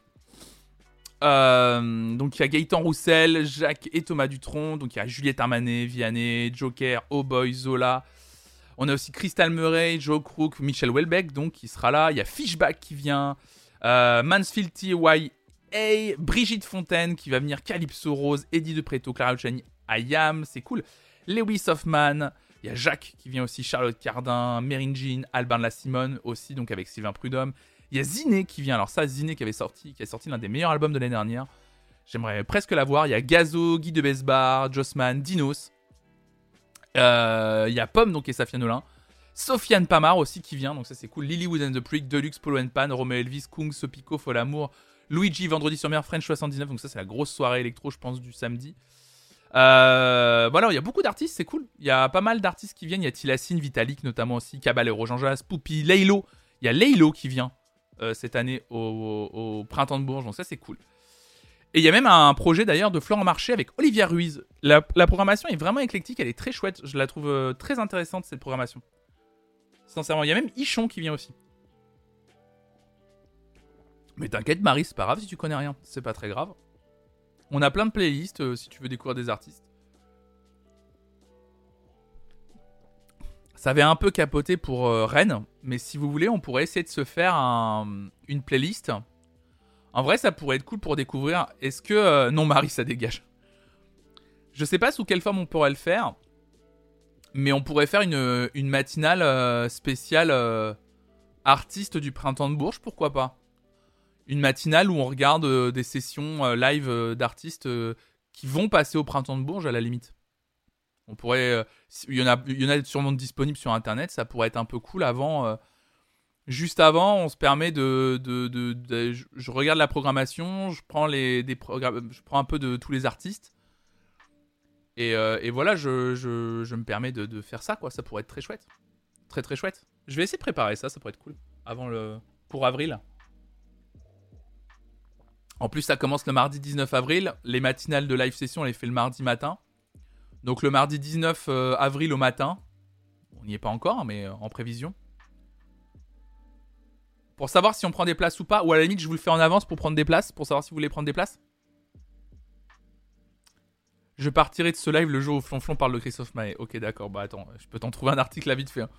Speaker 1: Euh, donc il y a Gaëtan Roussel, Jacques et Thomas Dutronc. Donc il y a Juliette Armanet, Vianney, Joker, Oh Boy, Zola. On a aussi Crystal Murray, Joe Crook, Michel Welbeck, donc qui sera là. Il y a Fishback qui vient. Euh, Mansfield Brigitte Fontaine qui va venir. Calypso Rose, Eddie De Preto, Clara Luciani, Ayam, c'est cool. Lewis Hoffman, il y a Jacques qui vient aussi, Charlotte Cardin, Merin Jean, Albin de la Simone aussi, donc avec Sylvain Prudhomme. Il y a Ziné qui vient. Alors ça, Ziné qui avait sorti, qui a sorti l'un des meilleurs albums de l'année dernière. J'aimerais presque la voir. Il y a Gazo, Guy de Besbar, Jossman, Dinos. Euh, il y a Pomme, donc et Safia Nolin. Sofiane Pamar aussi qui vient, donc ça c'est cool. Lilywood and the Prick, Deluxe, Polo and Pan, Romeo Elvis, Kung, Sopico, Folamour, Luigi, Vendredi sur mer, French 79. Donc ça c'est la grosse soirée électro, je pense, du samedi. Euh, voilà, il y a beaucoup d'artistes, c'est cool. Il y a pas mal d'artistes qui viennent. Il y a Tilassine, Vitalik notamment aussi, Caballero, Jean Jas, Poupi, Leilo. Il y a Leilo qui vient euh, cette année au, Printemps de Bourges, donc ça c'est cool. Et il y a même un projet d'ailleurs de Florent Marché avec Olivia Ruiz. La, programmation est vraiment éclectique, elle est très chouette. Je la trouve euh, très intéressante cette programmation. Sincèrement, il y a même Ichon qui vient aussi. Mais t'inquiète, Marie, c'est pas grave si tu connais rien. C'est pas très grave. On a plein de playlists euh, si tu veux découvrir des artistes. Ça avait un peu capoté pour euh, Rennes, mais si vous voulez, on pourrait essayer de se faire une playlist. En vrai, ça pourrait être cool pour découvrir. Est-ce que. Euh, non, Marie, ça dégage. Je sais pas sous quelle forme on pourrait le faire, mais on pourrait faire une, une matinale spéciale artiste du printemps de Bourges, pourquoi pas une matinale où on regarde euh, des sessions euh, live euh, d'artistes qui vont passer au printemps de Bourges à la limite. On pourrait, il y en a, sûrement disponibles sur internet. Ça pourrait être un peu cool avant. juste avant, on se permet de, je, regarde la programmation, je prends un peu de tous les artistes. Et, voilà, je, me permets de, faire ça, quoi. Ça pourrait être très chouette. Très très chouette. Je vais essayer de préparer ça, ça pourrait être cool. Avant le. Pour avril. En plus, ça commence le mardi 19 avril. Les matinales de live session, on les fait le mardi matin. Donc le mardi 19 euh, avril au matin. On n'y est pas encore, mais euh, en prévision. Pour savoir si on prend des places ou pas, ou à la limite, je vous le fais en avance pour prendre des places, pour savoir si vous voulez prendre des places. Je partirai de ce live le jour où Flonflon parle de Christophe Maé. Ok, d'accord, bah attends, je peux t'en trouver un article à vite fait. Hein.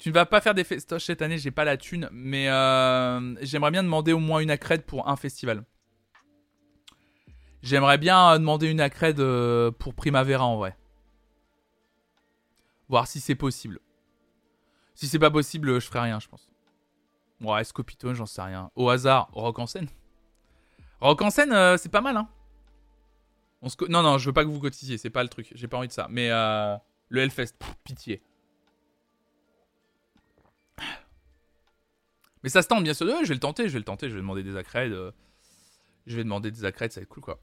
Speaker 1: Tu ne vas pas faire des festoches cette année, j'ai pas la thune, mais euh, j'aimerais bien demander au moins une accred pour un festival. J'aimerais bien demander une accred euh, pour Primavera en vrai. Voir si c'est possible. Si c'est pas possible, je ferai rien, je pense. Ouais, Scopito, j'en sais rien. Au hasard, Rock en scène. Rock en scène, euh, c'est pas mal, hein. Non, non, je veux pas que vous cotisiez, c'est pas le truc. J'ai pas envie de ça. Mais le Hellfest, pitié. Mais ça se tente bien sûr. je vais le tenter, je vais le tenter, je vais demander des accrèdes. Euh, je vais demander des accrèdes, ça va être cool quoi.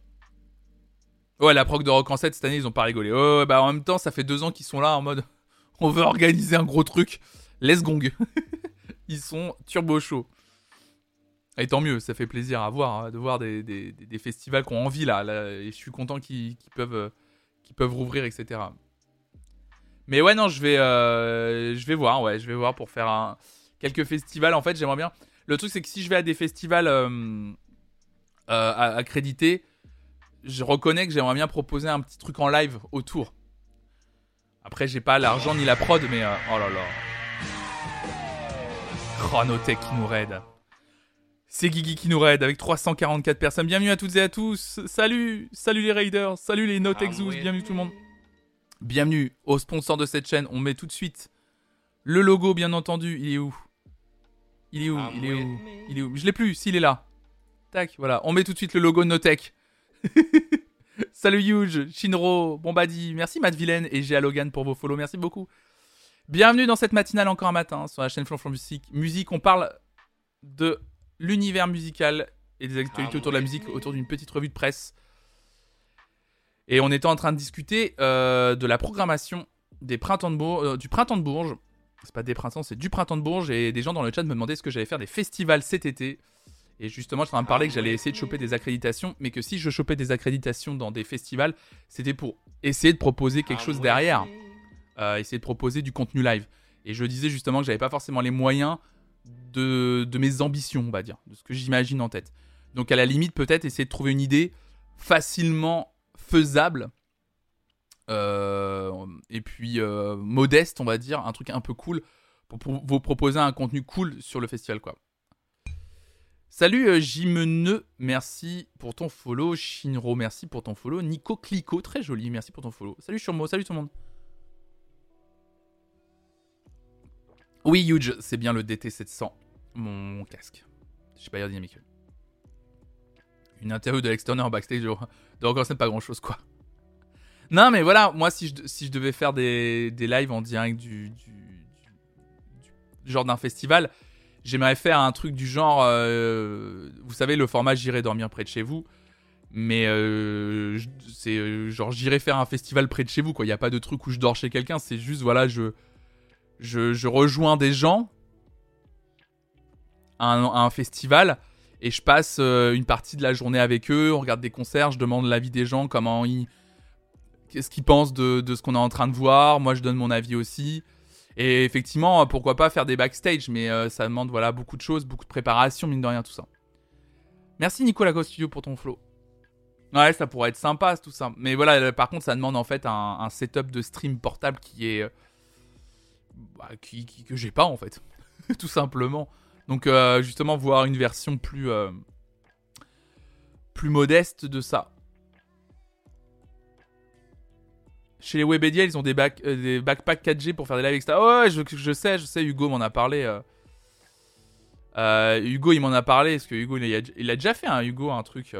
Speaker 1: Ouais, la proc de Rock en 7 cette année, ils ont pas rigolé. Ouais, bah en même temps, ça fait deux ans qu'ils sont là en mode (laughs) on veut organiser un gros truc. Let's gong. (laughs) ils sont turbo chauds. Et tant mieux, ça fait plaisir à voir, hein, de voir des, des, des, festivals qui ont envie là, et je suis content qu'ils peuvent, euh, peuvent rouvrir, etc. Mais ouais, non, je vais, euh, je vais voir, ouais, je vais voir pour faire un, quelques festivals. En fait, j'aimerais bien. Le truc, c'est que si je vais à des festivals euh, euh, accrédités, je reconnais que j'aimerais bien proposer un petit truc en live autour. Après, j'ai pas l'argent ni la prod, mais euh, oh là là. Chronotech qui nous raid. C'est Guigui qui nous raid avec 344 personnes. Bienvenue à toutes et à tous. Salut, salut les raiders, salut les Notexus, ah bienvenue tout le monde. Bienvenue au sponsor de cette chaîne. On met tout de suite le logo, bien entendu. Il est où? Il est où ah, Il est où Il est où? Je l'ai plus, s'il est là. Tac, voilà. On met tout de suite le logo de Notech. (laughs) Salut Huge, Shinro, Bombadi, merci Matt Villain et G.A. Logan pour vos follow, merci beaucoup. Bienvenue dans cette matinale encore un matin sur la chaîne Flonflon Musique. Musique, on parle de l'univers musical et des actualités ah, autour de la musique, autour d'une petite revue de presse. Et on était en train de discuter euh, de la programmation des printemps de Bourges, euh, du printemps de Bourges c'est pas des printemps, c'est du printemps de Bourges. Et des gens dans le chat me demandaient ce que j'allais faire des festivals cet été. Et justement, je suis en train de parler que j'allais essayer de choper des accréditations, mais que si je chopais des accréditations dans des festivals, c'était pour essayer de proposer quelque chose derrière. Euh, essayer de proposer du contenu live. Et je disais justement que j'avais pas forcément les moyens de, de mes ambitions, on va dire, de ce que j'imagine en tête. Donc à la limite, peut-être essayer de trouver une idée facilement faisable et puis euh, modeste, on va dire, un truc un peu cool pour, vous proposer un contenu cool sur le festival, quoi. Salut euh, merci pour ton follow. Shinro, merci pour ton follow. Nico Clico, très joli, merci pour ton follow. Salut Shurmo, salut tout le monde. Oui, Huge, c'est bien le DT700, mon casque. Je sais pas dire dynamique. Une interview de l'extérieur en backstage (laughs) de, encore c'est pas grand chose quoi. Non, mais voilà, moi, si je, si je devais faire des, des lives en direct du, du, genre d'un festival, j'aimerais faire un truc du genre, euh, vous savez, le format J'irai dormir près de chez vous. Mais euh, c'est genre, j'irai faire un festival près de chez vous, quoi. Il n'y a pas de truc où je dors chez quelqu'un, c'est juste, voilà, je, je, rejoins des gens à un, un festival Et je passe euh, une partie de la journée avec eux, on regarde des concerts, je demande l'avis des gens, comment ils. Qu'est-ce qu'ils pensent de, de ce qu'on est en train de voir. Moi, je donne mon avis aussi. Et effectivement, pourquoi pas faire des backstage, mais euh, ça demande voilà, beaucoup de choses, beaucoup de préparation, mine de rien, tout ça. Merci Nicolas Studio pour ton flow. Ouais, ça pourrait être sympa tout ça. Mais voilà, par contre, ça demande en fait un, setup de stream portable qui est. Bah, qui, que j'ai pas en fait. (laughs) tout simplement. Donc, euh, justement, voir une version plus. Euh, plus modeste de ça. Chez les Webedia, ils ont des, euh, backpacks 4G pour faire des lives, etc. Ouais, je, sais, je sais, Hugo m'en a parlé. Hugo, il m'en a parlé, parce que Hugo, il a, déjà fait, un Hugo, un truc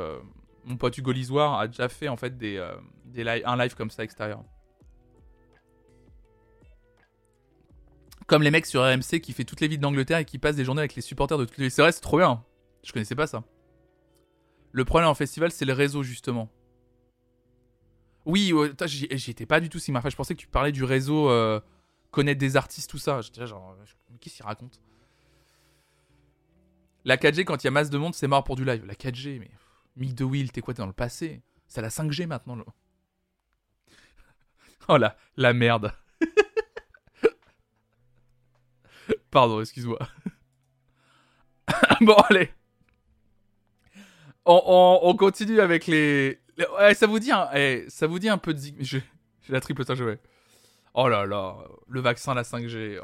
Speaker 1: mon pote Hugo Lisoire a déjà fait en fait des, euh, un live comme ça extérieur. Comme les mecs sur RMC qui fait toutes les villes d'Angleterre et qui passent des journées avec les supporters de toutes les. C'est vrai, c'est trop bien. Je connaissais pas ça. Le problème en festival, c'est le réseau justement. Oui, j'y étais pas du tout, Sigmar. Je pensais que tu parlais du réseau, euh, connaître des artistes, tout ça. J'étais genre, qu'est-ce qu'il raconte? La 4G, quand il y a masse de monde, c'est mort pour du live. La 4G, mais. Mick de Will, t'es quoi T'es dans le passé? C'est la 5G maintenant. Là. (laughs) oh la, la merde. (laughs) Pardon, excuse-moi. (laughs) bon, allez. On, continue avec les. Ça vous dit un, eh, ça vous dit un peu de J'ai la triple vais. Oh là là, le vaccin, la 5G.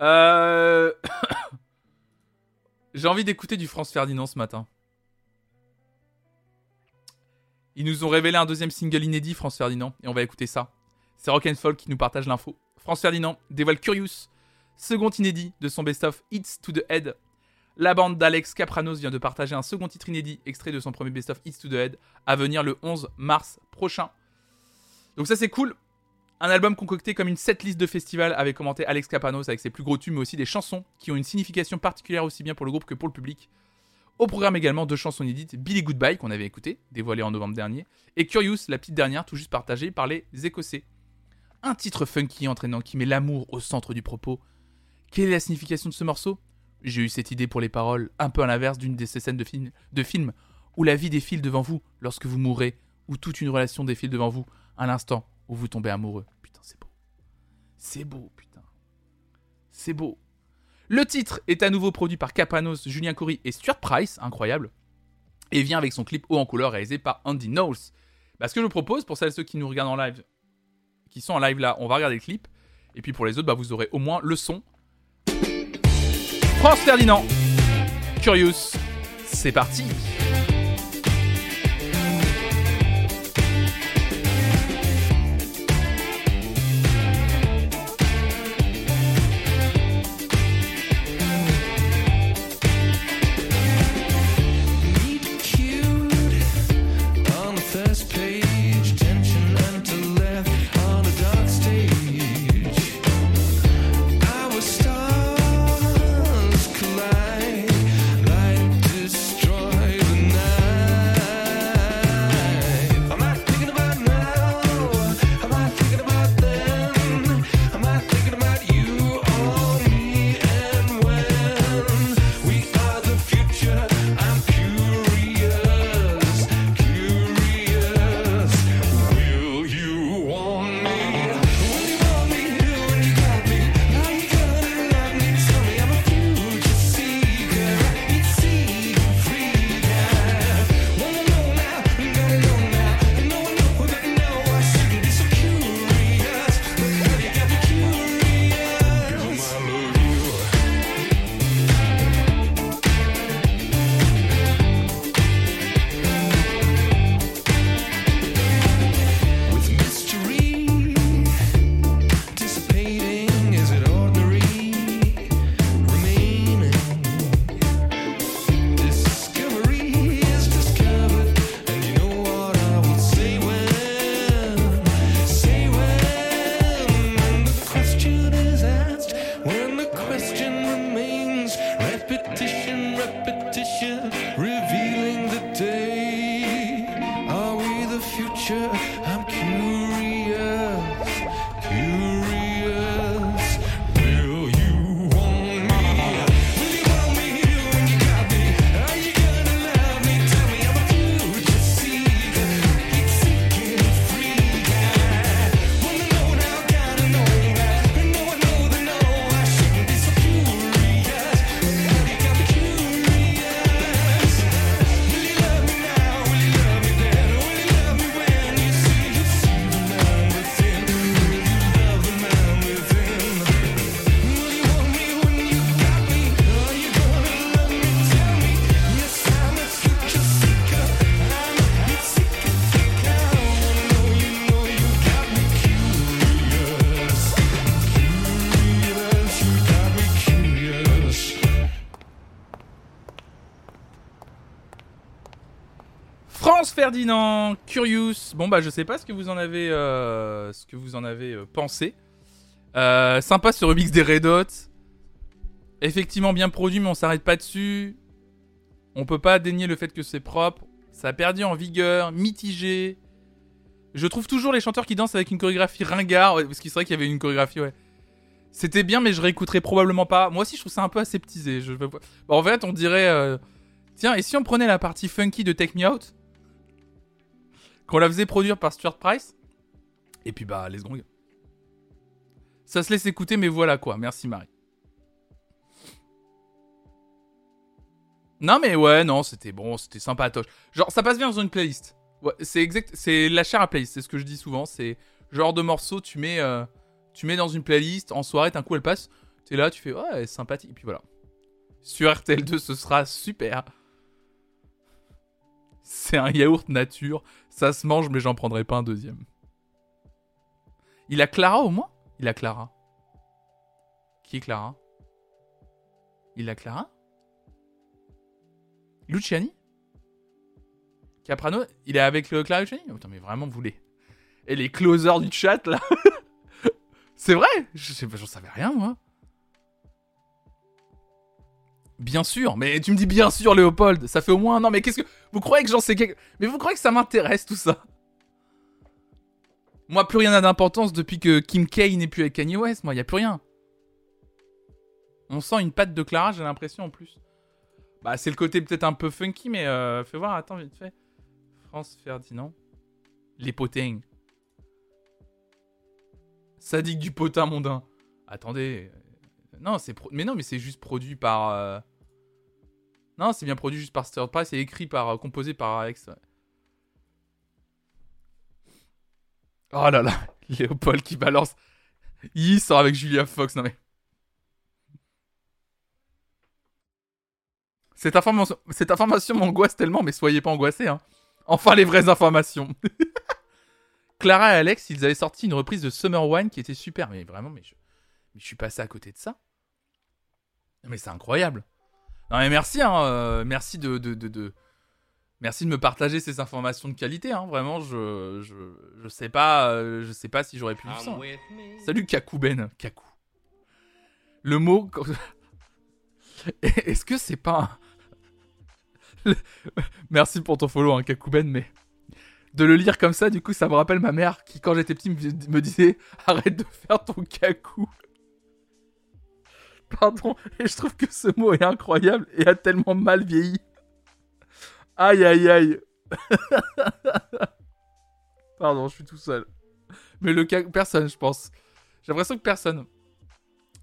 Speaker 1: Euh, (coughs) j'ai envie d'écouter du France Ferdinand ce matin. Ils nous ont révélé un deuxième single inédit, France Ferdinand, et on va écouter ça. C'est Rock'n'Folk qui nous partage l'info. France Ferdinand dévoile Curious, second inédit de son best-of Hits to the Head. La bande d'Alex Capranos vient de partager un second titre inédit, extrait de son premier best-of Hits to the Head, à venir le 11 mars prochain. Donc ça c'est cool. Un album concocté comme une setlist de festival avait commenté Alex Capranos avec ses plus gros tubes, mais aussi des chansons qui ont une signification particulière aussi bien pour le groupe que pour le public. Au programme également deux chansons inédites, Billy Goodbye qu'on avait écouté, dévoilé en novembre dernier, et Curious, la petite dernière, tout juste partagée par les Écossais. Un titre funky entraînant qui met l'amour au centre du propos. Quelle est la signification de ce morceau? J'ai eu cette idée pour les paroles, un peu à l'inverse d'une de ces scènes de, film, de film où la vie défile devant vous lorsque vous mourrez, ou toute une relation défile devant vous à l'instant où vous tombez amoureux. Putain, c'est beau. C'est beau, putain. C'est beau. Le titre est à nouveau produit par Capanos, Julien Coury et Stuart Price, incroyable, et vient avec son clip haut en couleur réalisé par Andy Knowles. Bah, ce que je vous propose, pour celles et ceux qui nous regardent en live, qui sont en live là, on va regarder le clip, et puis pour les autres, bah, vous aurez au moins le son. France Ferdinand, Curious, c'est parti! Ferdinand, Curious. Bon bah je sais pas ce que vous en avez, euh, ce que vous en avez euh, pensé. Euh, sympa ce remix des Red Hot. Effectivement bien produit, mais on s'arrête pas dessus. On peut pas dénier le fait que c'est propre. Ça a perdu en vigueur, mitigé. Je trouve toujours les chanteurs qui dansent avec une chorégraphie ringard. parce qu'il serait qu'il y avait une chorégraphie, ouais. C'était bien, mais je réécouterai probablement pas. Moi aussi, je trouve ça un peu aseptisé. En fait, on dirait. Tiens, et si on prenait la partie funky de Take Me Out? Qu'on la faisait produire par Stuart Price Et puis bah, les gongs. Ça se laisse écouter, mais voilà quoi. Merci Marie. Non mais ouais, non, c'était bon, c'était sympatoche. Genre, ça passe bien dans une playlist. C'est exact, c'est la chair à playlist, c'est ce que je dis souvent. C'est genre de morceau, tu mets, euh, tu mets dans une playlist en soirée, d'un coup elle passe, t'es là, tu fais ouais, sympathique, et puis voilà. Sur RTL2, ce sera super. C'est un yaourt nature. Ça se mange, mais j'en prendrai pas un deuxième. Il a Clara au moins? Il a Clara. Qui est Clara? Il a Clara? Luciani? Caprano? Il est avec le Clara Luciani? Attends, mais vraiment, vous voulez. Et les closers du chat, là (laughs) C'est vrai? J'en savais rien, moi. Bien sûr, mais tu me dis bien sûr, Léopold. Ça fait au moins un an, mais qu'est-ce que. Vous croyez que j'en sais quelque. Mais vous croyez que ça m'intéresse tout ça? Moi, plus rien n'a d'importance depuis que Kim K n'est plus avec Kanye West. Moi, y a plus rien. On sent une patte de Clara, j'ai l'impression en plus. Bah, c'est le côté peut-être un peu funky, mais euh, fais voir, attends, vite fait. France Ferdinand. Les potins. Sadique du potin mondain. Attendez, non, c'est mais c'est juste produit par. Euh, non, c'est bien produit juste par Stir Price et écrit par, euh, composé par Alex. Oh là là, (laughs) Léopold qui balance. Il sort avec Julia Fox, non mais. Cette information, cette information m'angoisse tellement, mais soyez pas angoissés. Hein. Enfin, les vraies informations. (laughs) Clara et Alex, ils avaient sorti une reprise de Summer One qui était super, mais vraiment, mais mais je suis passé à côté de ça. Mais c'est incroyable. Non mais merci, hein, euh, merci de, de, de, merci de me partager ces informations de qualité. Hein, vraiment, je, je, je sais pas, euh, je sais pas si j'aurais pu le ça. Salut Kaku Ben, Kaku. Le mot. (laughs) Est-ce que c'est pas (laughs) Merci pour ton follow, hein, Kaku Ben, mais de le lire comme ça, du coup, ça me rappelle ma mère qui, quand j'étais petit, me disait (laughs) arrête de faire ton Kaku. Pardon, et je trouve que ce mot est incroyable et a tellement mal vieilli. Aïe aïe aïe. (laughs) Pardon, je suis tout seul. Mais le cas, personne, je pense. J'ai l'impression que personne.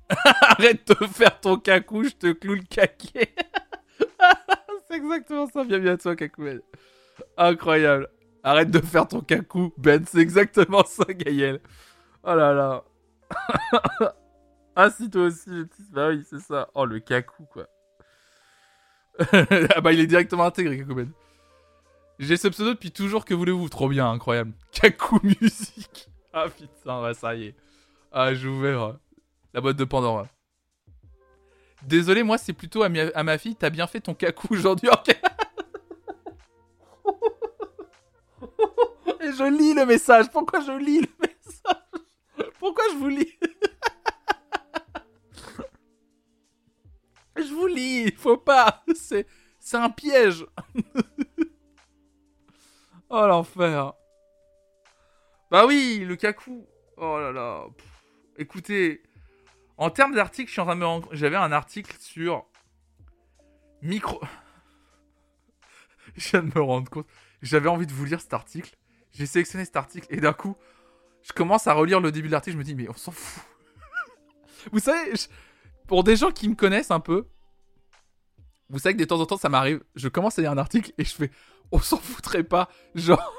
Speaker 1: (laughs) Arrête de faire ton cacou, je te cloue le caquet. (laughs) C'est exactement ça, bienvenue à toi, cacou. Incroyable. Arrête de faire ton cacou, Ben, c'est exactement ça, Gaël. Oh là là. Ah si toi aussi, le petit... Bah oui, c'est ça. Oh, le cacou, quoi. (laughs) ah bah il est directement intégré, Ben. J'ai ce pseudo depuis toujours, que voulez-vous Trop bien, incroyable. Kaku Musique. (laughs) Ah putain, bah ça y est. Ah, j'ai ouvert la boîte de Pandora. Désolé, moi c'est plutôt à, ma fille, t'as bien fait ton cacou aujourd'hui. (laughs) Et je lis le message. Pourquoi je lis le message? Pourquoi je vous lis? Lis, faut pas. (laughs) C'est, un piège. (laughs) oh l'enfer. Bah oui, le cacou. Oh là là. Écoutez, en termes d'articles, j'avais un article sur micro. (laughs) je viens de me rendre compte. J'avais envie de vous lire cet article. J'ai sélectionné cet article et d'un coup, je commence à relire le début de l'article. Je me dis mais on s'en fout. vous savez, pour des gens qui me connaissent un peu, vous savez que de temps en temps ça m'arrive, je commence à lire un article et je fais on s'en foutrait pas, genre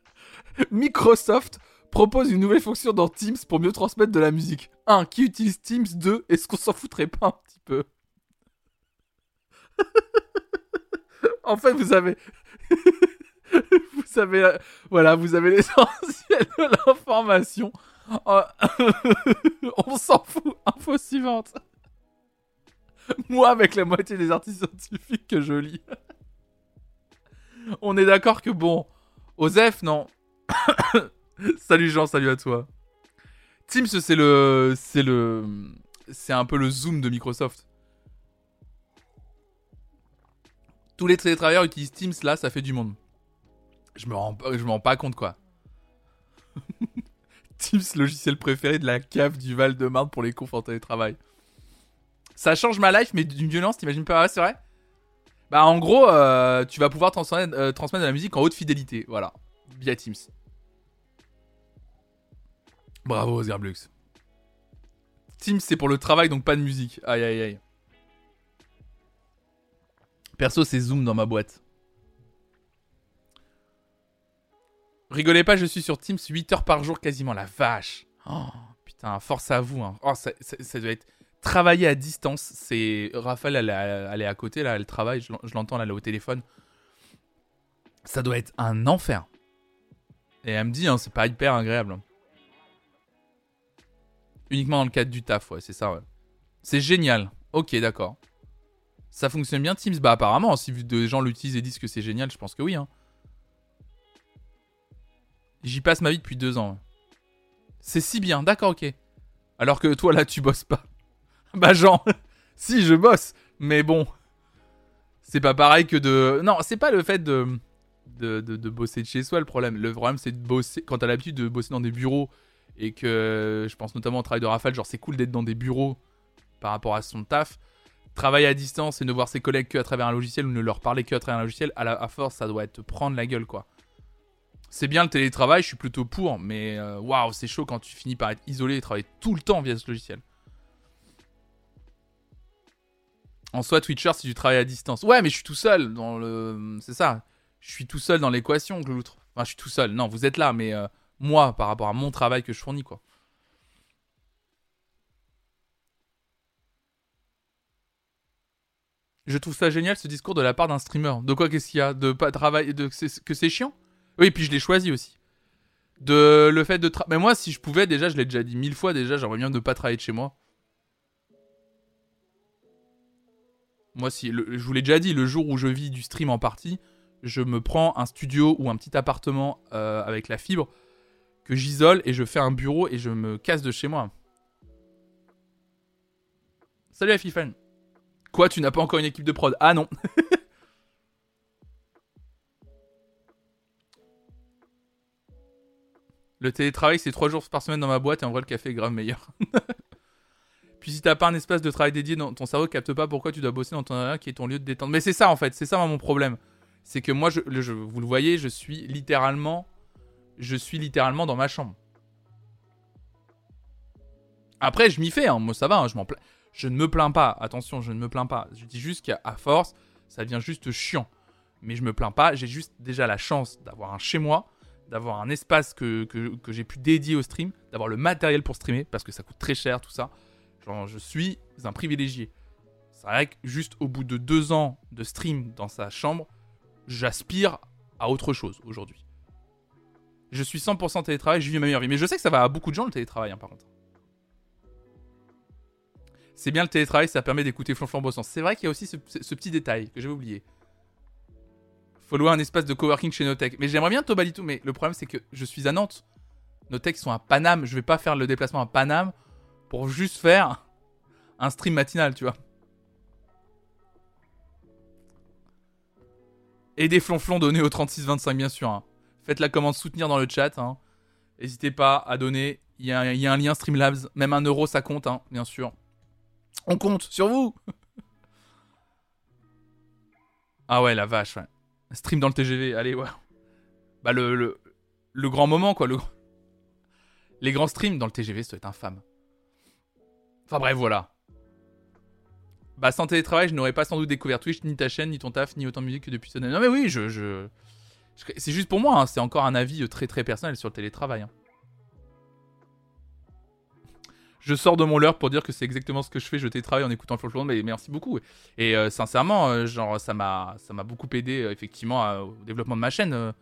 Speaker 1: (laughs) Microsoft propose une nouvelle fonction dans Teams pour mieux transmettre de la musique. 1. Qui utilise Teams 2. Est-ce qu'on s'en foutrait pas un petit peu? (laughs) En fait, vous avez... (laughs) vous avez... Voilà, vous avez l'essentiel de l'information. On s'en fout. Info suivante. (laughs) Moi, avec la moitié des articles scientifiques que je lis. On est d'accord que bon. Osef, non. (coughs) salut Jean, salut à toi. Teams, c'est le. C'est le. C'est un peu le Zoom de Microsoft. Tous les télétravailleurs utilisent Teams, là, ça fait du monde. Je me rends, je me rends pas compte, quoi. (laughs) Teams, logiciel préféré de la cave du Val-de-Marne pour les confs en télétravail. Ça change ma life, mais d'une violence, t'imagines pas c'est vrai? Bah, en gros, euh, tu vas pouvoir euh, transmettre, de la musique en haute fidélité, voilà, via Teams. Bravo, Zerblux. Teams, c'est pour le travail, donc pas de musique. Aïe, aïe, aïe. Perso, c'est Zoom dans ma boîte. Rigolez pas, je suis sur Teams 8 heures par jour quasiment, la vache. Oh, putain, force à vous. Hein. Oh, ça, doit être travailler à distance. C'est Raphaël, elle, est à côté là, elle travaille, je, l'entends là, au téléphone. Ça doit être un enfer. Et elle me dit, hein, c'est pas hyper agréable. Uniquement dans le cadre du taf, ouais, c'est ça, ouais. C'est génial. Ok, d'accord. Ça fonctionne bien Teams? Bah apparemment, si des gens l'utilisent et disent que c'est génial, je pense que oui. Hein. J'y passe ma vie depuis deux ans. C'est si bien, d'accord, ok. Alors que toi là, tu bosses pas. (laughs) bah Jean, (laughs) si je bosse, mais bon, c'est pas pareil que de. Non, c'est pas le fait de... De, bosser de chez soi le problème. Le problème c'est de bosser quand t'as l'habitude de bosser dans des bureaux et que je pense notamment au travail de Rafale, genre c'est cool d'être dans des bureaux par rapport à son taf. Travailler à distance et ne voir ses collègues que à travers un logiciel ou ne leur parler que à travers un logiciel, à, la, force ça doit être prendre la gueule quoi. C'est bien le télétravail, je suis plutôt pour, mais euh, waouh, c'est chaud quand tu finis par être isolé et travailler tout le temps via ce logiciel. En soi, Twitcher, si tu travailles à distance. Ouais, mais je suis tout seul dans le. C'est ça. Je suis tout seul dans l'équation que l'autre. Enfin, je suis tout seul. Non, vous êtes là, mais euh, moi, par rapport à mon travail que je fournis, quoi. Je trouve ça génial ce discours de la part d'un streamer. De quoi qu'est-ce qu'il y a? De pas travailler. De... Que c'est chiant? Oui, puis je l'ai choisi aussi. De le fait de Mais moi, si je pouvais, déjà, je l'ai déjà dit mille fois, déjà, j'aimerais bien ne pas travailler de chez moi. Moi, si, je vous l'ai déjà dit, le jour où je vis du stream en partie, je me prends un studio ou un petit appartement euh, avec la fibre que j'isole et je fais un bureau et je me casse de chez moi. Salut Afifan. Quoi, tu n'as pas encore une équipe de prod? Ah non (laughs) Le télétravail, c'est 3 jours par semaine dans ma boîte et en vrai, le café est grave meilleur. (laughs) Puis si t'as pas un espace de travail dédié, ton cerveau capte pas pourquoi tu dois bosser dans ton area qui est ton lieu de détente. Mais c'est ça en fait, c'est ça mon problème. C'est que moi, je, vous le voyez, je suis littéralement, je suis littéralement dans ma chambre. Après, je m'y fais, hein. moi ça va, hein, je, je ne me plains pas. Attention, je ne me plains pas. Je dis juste qu'à force, ça devient juste chiant. Mais je me plains pas, j'ai juste déjà la chance d'avoir un chez moi d'avoir un espace que, j'ai pu dédier au stream, d'avoir le matériel pour streamer, parce que ça coûte très cher tout ça. Genre, je suis un privilégié. C'est vrai que juste au bout de deux ans de stream dans sa chambre, j'aspire à autre chose aujourd'hui. Je suis 100% télétravail, je vis ma meilleure vie. Mais je sais que ça va à beaucoup de gens le télétravail, hein, par contre. C'est bien le télétravail, ça permet d'écouter Flonflon. C'est vrai qu'il y a aussi ce, ce petit détail que j'avais oublié. Faut louer un espace de coworking chez Notech. Mais j'aimerais bien Tobalitou, mais le problème c'est que je suis à Nantes. Notech sont à Paname. Je vais pas faire le déplacement à Paname pour juste faire un stream matinal, tu vois. Et des flonflons donnés au 3625, bien sûr. Hein. Faites la commande soutenir dans le chat. Hein. N'hésitez pas à donner. Il y, a, un lien Streamlabs. Même un euro, ça compte, hein, bien sûr. On compte sur vous. ah ouais, la vache, ouais. Stream dans le TGV, allez, ouais. Bah, le, grand moment, quoi. Le... Les grands streams dans le TGV, ça doit être infâme. Enfin, bref, voilà. Bah, sans télétravail, je n'aurais pas sans doute découvert Twitch, ni ta chaîne, ni ton taf, ni autant de musique que depuis ce Non, mais oui, je. je... C'est juste pour moi, hein. c'est encore un avis très très personnel sur le télétravail. Hein je sors de mon leurre pour dire que c'est exactement ce que je fais. Je télétravaille en écoutant le mais merci beaucoup. Et euh, sincèrement, euh, genre, ça m'a, beaucoup aidé euh, effectivement au développement de ma chaîne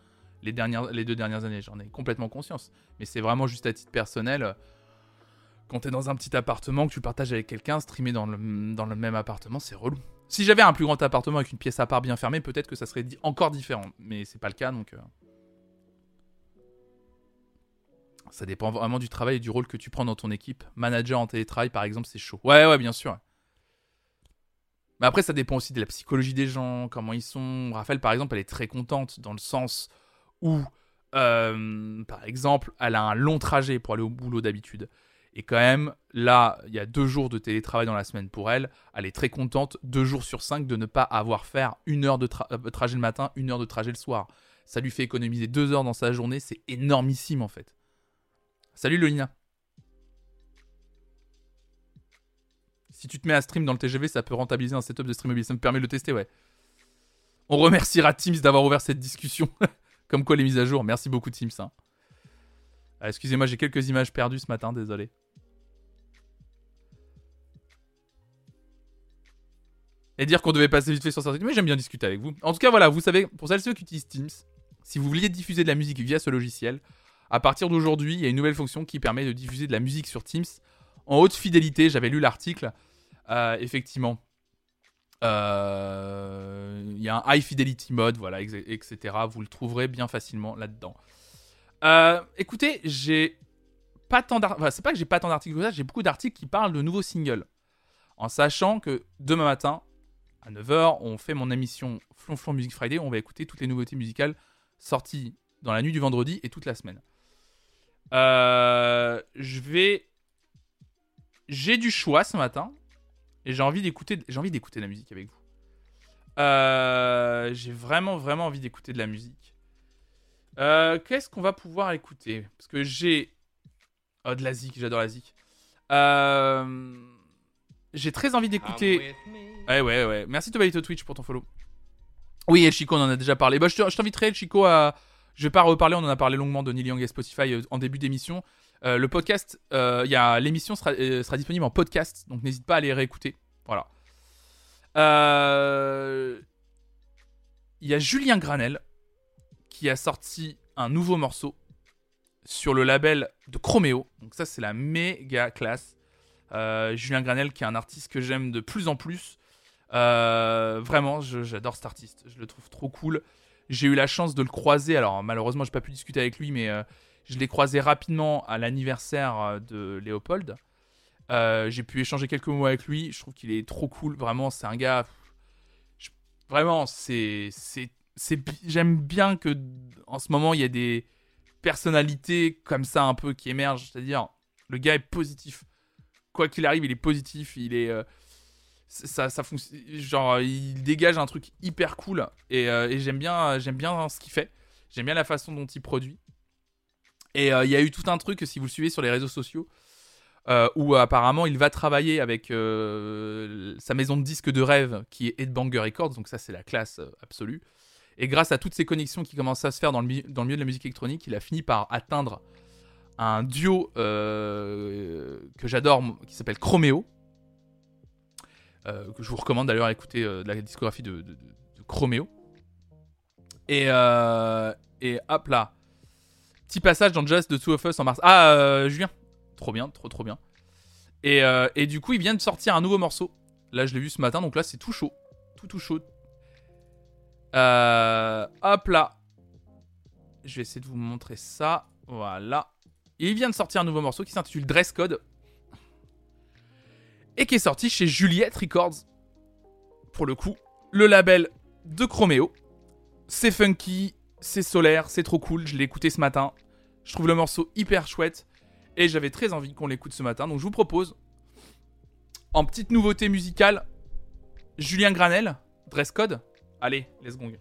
Speaker 1: les deux dernières années. J'en ai complètement conscience. Mais c'est vraiment juste à titre personnel. Quand t'es dans un petit appartement que tu partages avec quelqu'un, streamer dans le, même appartement, c'est relou. Si j'avais un plus grand appartement avec une pièce à part bien fermée, peut-être que ça serait encore différent. Mais c'est pas le cas, donc. Euh. Ça dépend vraiment du travail et du rôle que tu prends dans ton équipe. Manager en télétravail, par exemple, c'est chaud. Ouais, ouais, bien sûr. Mais après, ça dépend aussi de la psychologie des gens, comment ils sont. Raphaël, par exemple, elle est très contente dans le sens où, euh, par exemple, elle a un long trajet pour aller au boulot d'habitude. Et quand même, là, il y a deux jours de télétravail dans la semaine pour elle. Elle est très contente, deux jours sur cinq, de ne pas avoir faire une heure de euh, trajet le matin, une heure de trajet le soir. Ça lui fait économiser deux heures dans sa journée. C'est énormissime, en fait. Salut, Lolina. Si tu te mets à stream dans le TGV, ça peut rentabiliser un setup de stream mobile. Ça me permet de le tester, ouais. On remerciera Teams d'avoir ouvert cette discussion. (laughs) Comme quoi les mises à jour. Merci beaucoup, Teams. Hein. Ah, excusez-moi, j'ai quelques images perdues ce matin, désolé. Et dire qu'on devait passer vite fait sur certains... Mais j'aime bien discuter avec vous. En tout cas, voilà, vous savez, pour celles et ceux qui utilisent Teams, si vous vouliez diffuser de la musique via ce logiciel, à partir d'aujourd'hui, il y a une nouvelle fonction qui permet de diffuser de la musique sur Teams en haute fidélité. J'avais lu l'article. Euh, effectivement. Euh, il y a un high fidelity mode, voilà, etc. Vous le trouverez bien facilement là-dedans. Euh, écoutez, j'ai pas tant d'articles. c'est pas que j'ai pas tant d'articles que ça, j'ai beaucoup d'articles qui parlent de nouveaux singles. En sachant que demain matin, à 9h, on fait mon émission Flonflon Music Friday. On va écouter toutes les nouveautés musicales sorties dans la nuit du vendredi et toute la semaine. Euh, je vais. J'ai du choix ce matin. Et j'ai envie d'écouter, j'ai envie d'écouter de la musique avec vous. Euh, j'ai vraiment, vraiment envie d'écouter de la musique. Euh, qu'est-ce qu'on va pouvoir écouter? Parce que j'ai. Oh, de la zik, j'adore la zik. Euh, j'ai très envie d'écouter. Ouais, ouais, ouais. Merci Tobalito Twitch pour ton follow. Oui, El Chico, on en a déjà parlé. Bah, je t'inviterai, El Chico, à. Je vais pas reparler, on en a parlé longuement de Neil Young et Spotify euh, en début d'émission. le podcast, y a l'émission sera, sera, disponible en podcast, donc n'hésite pas à aller réécouter. Voilà. Il y a Julien Granel qui a sorti un nouveau morceau sur le label de Chromeo. Donc ça, c'est la méga classe. Euh, Julien Granel, qui est un artiste que j'aime de plus en plus. Euh, vraiment, j'adore cet artiste. Je le trouve trop cool. J'ai eu la chance de le croiser. Alors malheureusement, j'ai pas pu discuter avec lui, mais euh, je l'ai croisé rapidement à l'anniversaire de Léopold. j'ai pu échanger quelques mots avec lui. Je trouve qu'il est trop cool. Vraiment, c'est un gars. vraiment, c'est j'aime bien que en ce moment il y a des personnalités comme ça un peu qui émergent, c'est-à-dire le gars est positif. Quoi qu'il arrive, il est positif, il est euh, ça ça genre il dégage un truc hyper cool et, euh, et j'aime bien j'aime bien ce qu'il fait. J'aime bien la façon dont il produit. Et euh, il y a eu tout un truc si vous le suivez sur les réseaux sociaux où apparemment il va travailler avec sa maison de disques de rêve qui est Headbanger Records, donc ça c'est la classe absolue. Et grâce à toutes ces connexions qui commencent à se faire dans le, milieu de la musique électronique, il a fini par atteindre un duo euh, que j'adore qui s'appelle Chromeo. Euh, que je vous recommande d'ailleurs à écouter euh, la discographie de, Chromeo. Et, et hop là. Petit passage dans Just the Two of Us en mars. Ah, Julien. Trop bien, trop trop bien. Et, et, du coup, il vient de sortir un nouveau morceau. Là, je l'ai vu ce matin, donc là, c'est tout chaud. Tout, tout chaud. Hop là. Je vais essayer de vous montrer ça. Voilà. Il vient de sortir un nouveau morceau qui s'intitule Dress Code. Et qui est sorti chez Juliette Records. Pour le coup, le label de Chromeo. C'est funky, c'est solaire, c'est trop cool. Je l'ai écouté ce matin. Je trouve le morceau hyper chouette. Et j'avais très envie qu'on l'écoute ce matin. Donc je vous propose, en petite nouveauté musicale, Julien Granel, Dress Code. Allez, let's go.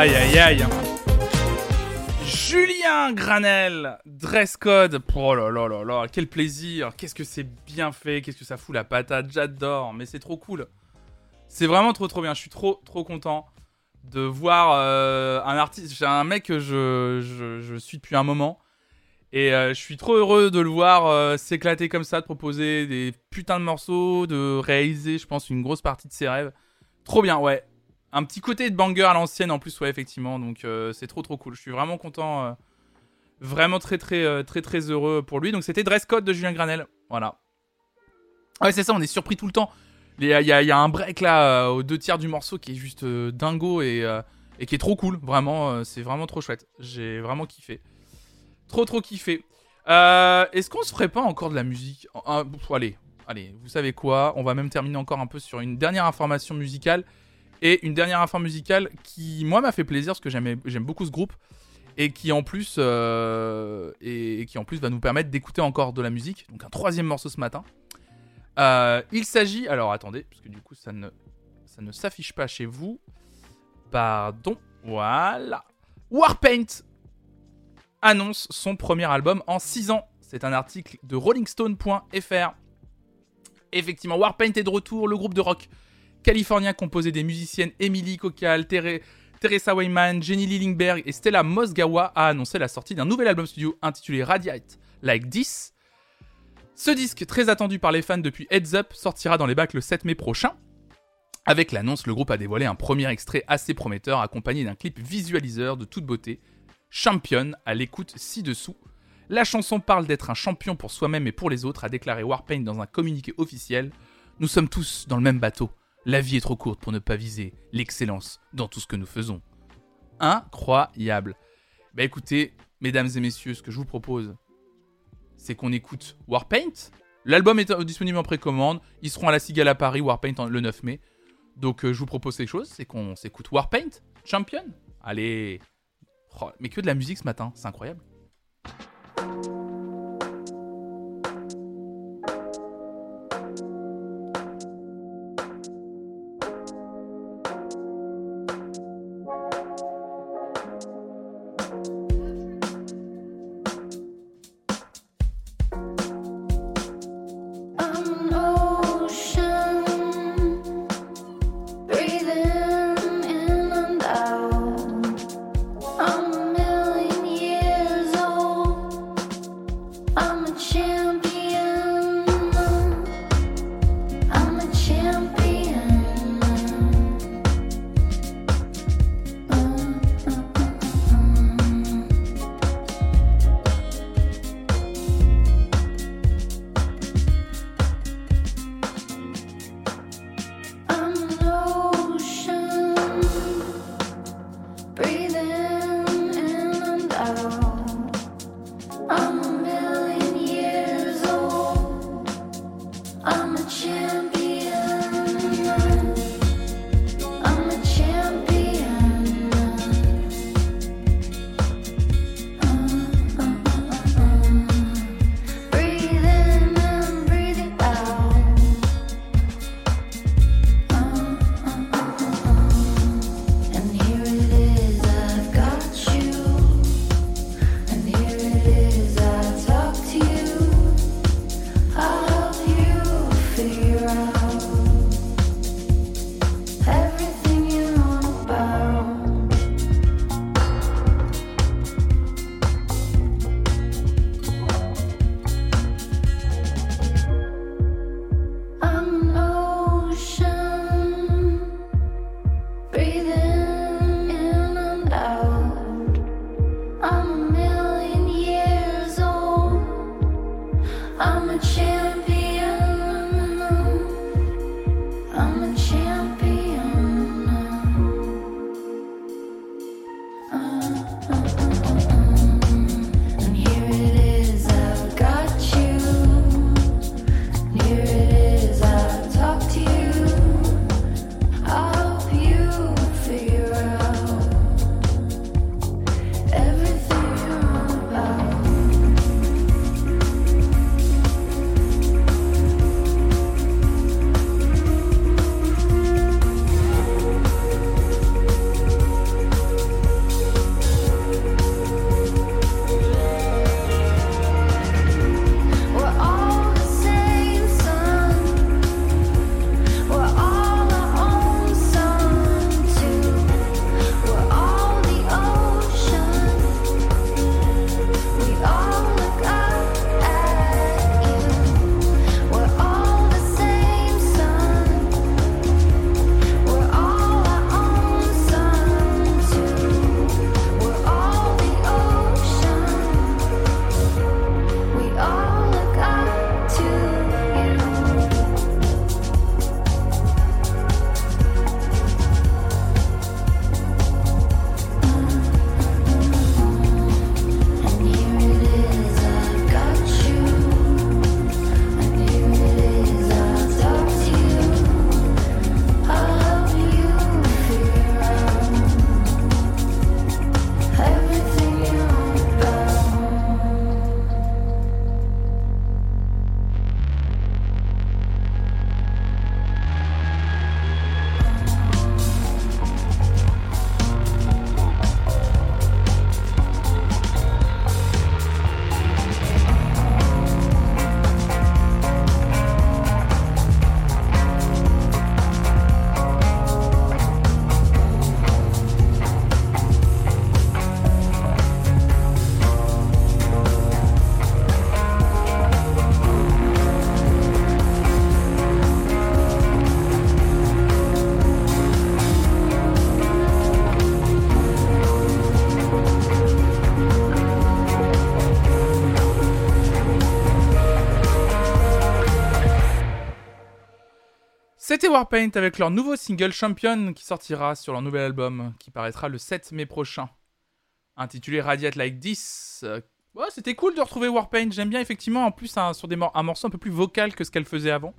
Speaker 1: Aïe aïe aïe. Julien Granel, dress code. Oh là là là là, quel plaisir. Qu'est-ce que c'est bien fait, qu'est-ce que ça fout la patate. J'adore, mais c'est trop cool. C'est vraiment trop trop bien. Je suis trop trop content de voir euh, un artiste. J'ai un mec que je, suis depuis un moment. Et euh, je suis trop heureux de le voir euh, s'éclater comme ça, de proposer des putains de morceaux, de réaliser, je pense, une grosse partie de ses rêves. Trop bien, ouais. Un petit côté de banger à l'ancienne en plus, ouais, effectivement. Donc euh, c'est trop trop cool. Je suis vraiment content. euh, vraiment très très euh, très très heureux pour lui. Donc c'était Dress Code de Julien Granel. Voilà. Ouais, c'est ça, on est surpris tout le temps. Il y a, un break là, aux deux tiers du morceau qui est juste dingo et, et qui est trop cool. Vraiment, c'est vraiment trop chouette. J'ai vraiment kiffé. Trop trop kiffé. Est-ce qu'on se ferait pas encore de la musique? Allez, allez, vous savez quoi? On va même terminer encore un peu sur une dernière information musicale. Et une dernière info musicale qui, moi, m'a fait plaisir parce que j'aime beaucoup ce groupe. Et qui en plus euh, et qui en plus va nous permettre d'écouter encore de la musique. Donc un troisième morceau ce matin. Euh, il s'agit, alors attendez, parce que du coup ça ne, ça ne s'affiche pas chez vous. Pardon, voilà. Warpaint annonce son premier album en 6 ans. C'est un article de rollingstone.fr. Effectivement, Warpaint est de retour, le groupe de rock californien composé des musiciennes Emily Cocal, Tere- Teresa Wayman, Jenny Lillingberg et Stella Mosgawa a annoncé la sortie d'un nouvel album studio intitulé Radiate Like This. Ce disque, très attendu par les fans depuis Heads Up, sortira dans les bacs le 7 mai prochain. Avec l'annonce, le groupe a dévoilé un premier extrait assez prometteur accompagné d'un clip visualiseur de toute beauté. Champion à l'écoute ci-dessous. La chanson parle d'être un champion pour soi-même et pour les autres, a déclaré Warpaint dans un communiqué officiel. Nous sommes tous dans le même bateau. La vie est trop courte pour ne pas viser l'excellence dans tout ce que nous faisons. Incroyable. Bah écoutez, mesdames et messieurs, ce que je vous propose, c'est qu'on écoute Warpaint. L'album est euh, disponible en précommande. Ils seront à la Cigale à Paris, Warpaint le 9 mai. Donc euh, je vous propose quelque chose, c'est qu'on s'écoute Warpaint, Champion. Allez. Oh, mais que de la musique ce matin, c'est incroyable. Warpaint avec leur nouveau single Champion qui sortira sur leur nouvel album qui paraîtra le 7 mai prochain. Intitulé Radiate Like This. Euh, ouais, c'était cool de retrouver Warpaint. J'aime bien effectivement en plus un, sur des mor- un morceau un peu plus vocal que ce qu'elle faisait avant.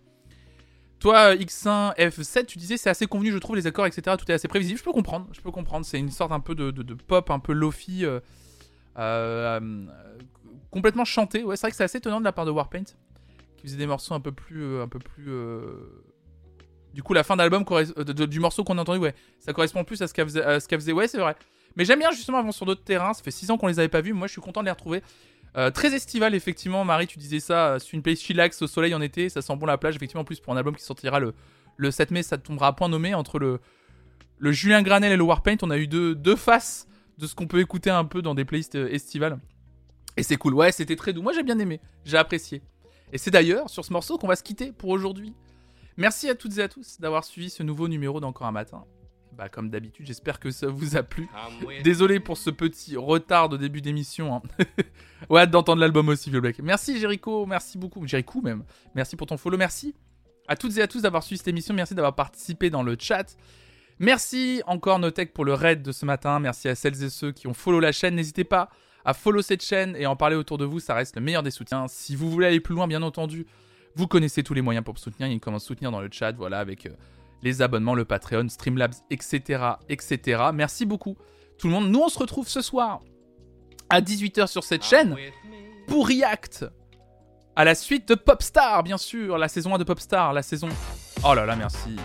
Speaker 1: Toi, euh, X1, F7, tu disais c'est assez convenu, je trouve, les accords, etc. Tout est assez prévisible. Je peux comprendre, je peux comprendre. C'est une sorte un peu de, pop, un peu lofi, euh, euh, complètement chanté. Ouais, c'est vrai que c'est assez étonnant de la part de Warpaint, qui faisait des morceaux un peu plus, un peu plus. Du coup, la fin d'album euh, du morceau qu'on a entendu, ouais, ça correspond plus à ce qu'elle faisait. Ouais, c'est vrai. Mais j'aime bien justement avant sur d'autres terrains. Ça fait 6 ans qu'on les avait pas vus. Moi, je suis content de les retrouver. Euh, très estival, effectivement. Marie, tu disais ça. euh, C'est une place chillax au soleil en été. Ça sent bon la plage. Effectivement, en plus, pour un album qui sortira le, le 7 mai, ça tombera à point nommé. Entre le, le Julien Granel et le Warpaint, on a eu deux, deux faces de ce qu'on peut écouter un peu dans des playlists estivales. Et c'est cool. Ouais, c'était très doux. Moi, j'ai bien aimé. J'ai apprécié. Et c'est d'ailleurs sur ce morceau qu'on va se quitter pour aujourd'hui. Merci à toutes et à tous d'avoir suivi ce nouveau numéro d'Encore un matin. Bah, comme d'habitude, j'espère que ça vous a plu. Désolé pour ce petit retard de début d'émission. Hein. (laughs) ouais, hâte d'entendre l'album aussi, Vieux Black. Merci Jericho, merci beaucoup. Jericho même. Merci pour ton follow, merci à toutes et à tous d'avoir suivi cette émission. Merci d'avoir participé dans le chat. Merci encore Notech pour le raid de ce matin. Merci à celles et ceux qui ont follow la chaîne. N'hésitez pas à follow cette chaîne et en parler autour de vous. Ça reste le meilleur des soutiens. Si vous voulez aller plus loin, bien entendu, vous connaissez tous les moyens pour me soutenir. Il y a soutenir dans le chat. Voilà, avec euh, les abonnements, le Patreon, Streamlabs, etc., etc. Merci beaucoup tout le monde. Nous, on se retrouve ce soir à 18h sur cette chaîne pour React à la suite de Popstar, bien sûr, la saison 1 de Popstar, la saison... Oh là là, merci.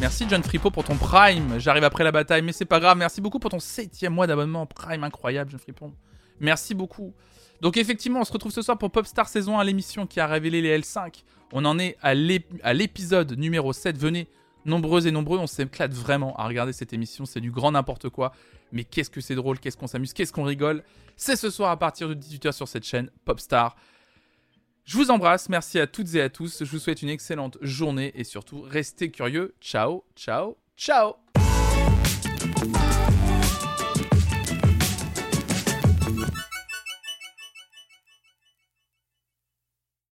Speaker 1: Merci John Fripo pour ton Prime. J'arrive après la bataille, mais c'est pas grave. Merci beaucoup pour ton septième mois d'abonnement Prime, incroyable John Fripo. Merci beaucoup. Donc effectivement, on se retrouve ce soir pour Popstar saison 1, l'émission qui a révélé les L5. On en est à l'ép- à l'épisode numéro 7. Venez, nombreux et nombreux, on s'éclate vraiment à regarder cette émission. C'est du grand n'importe quoi. Mais qu'est-ce que c'est drôle, qu'est-ce qu'on s'amuse, qu'est-ce qu'on rigole. C'est ce soir à partir de 18h sur cette chaîne Popstar. Je vous embrasse, merci à toutes et à tous. Je vous souhaite une excellente journée et surtout, restez curieux. Ciao, ciao, ciao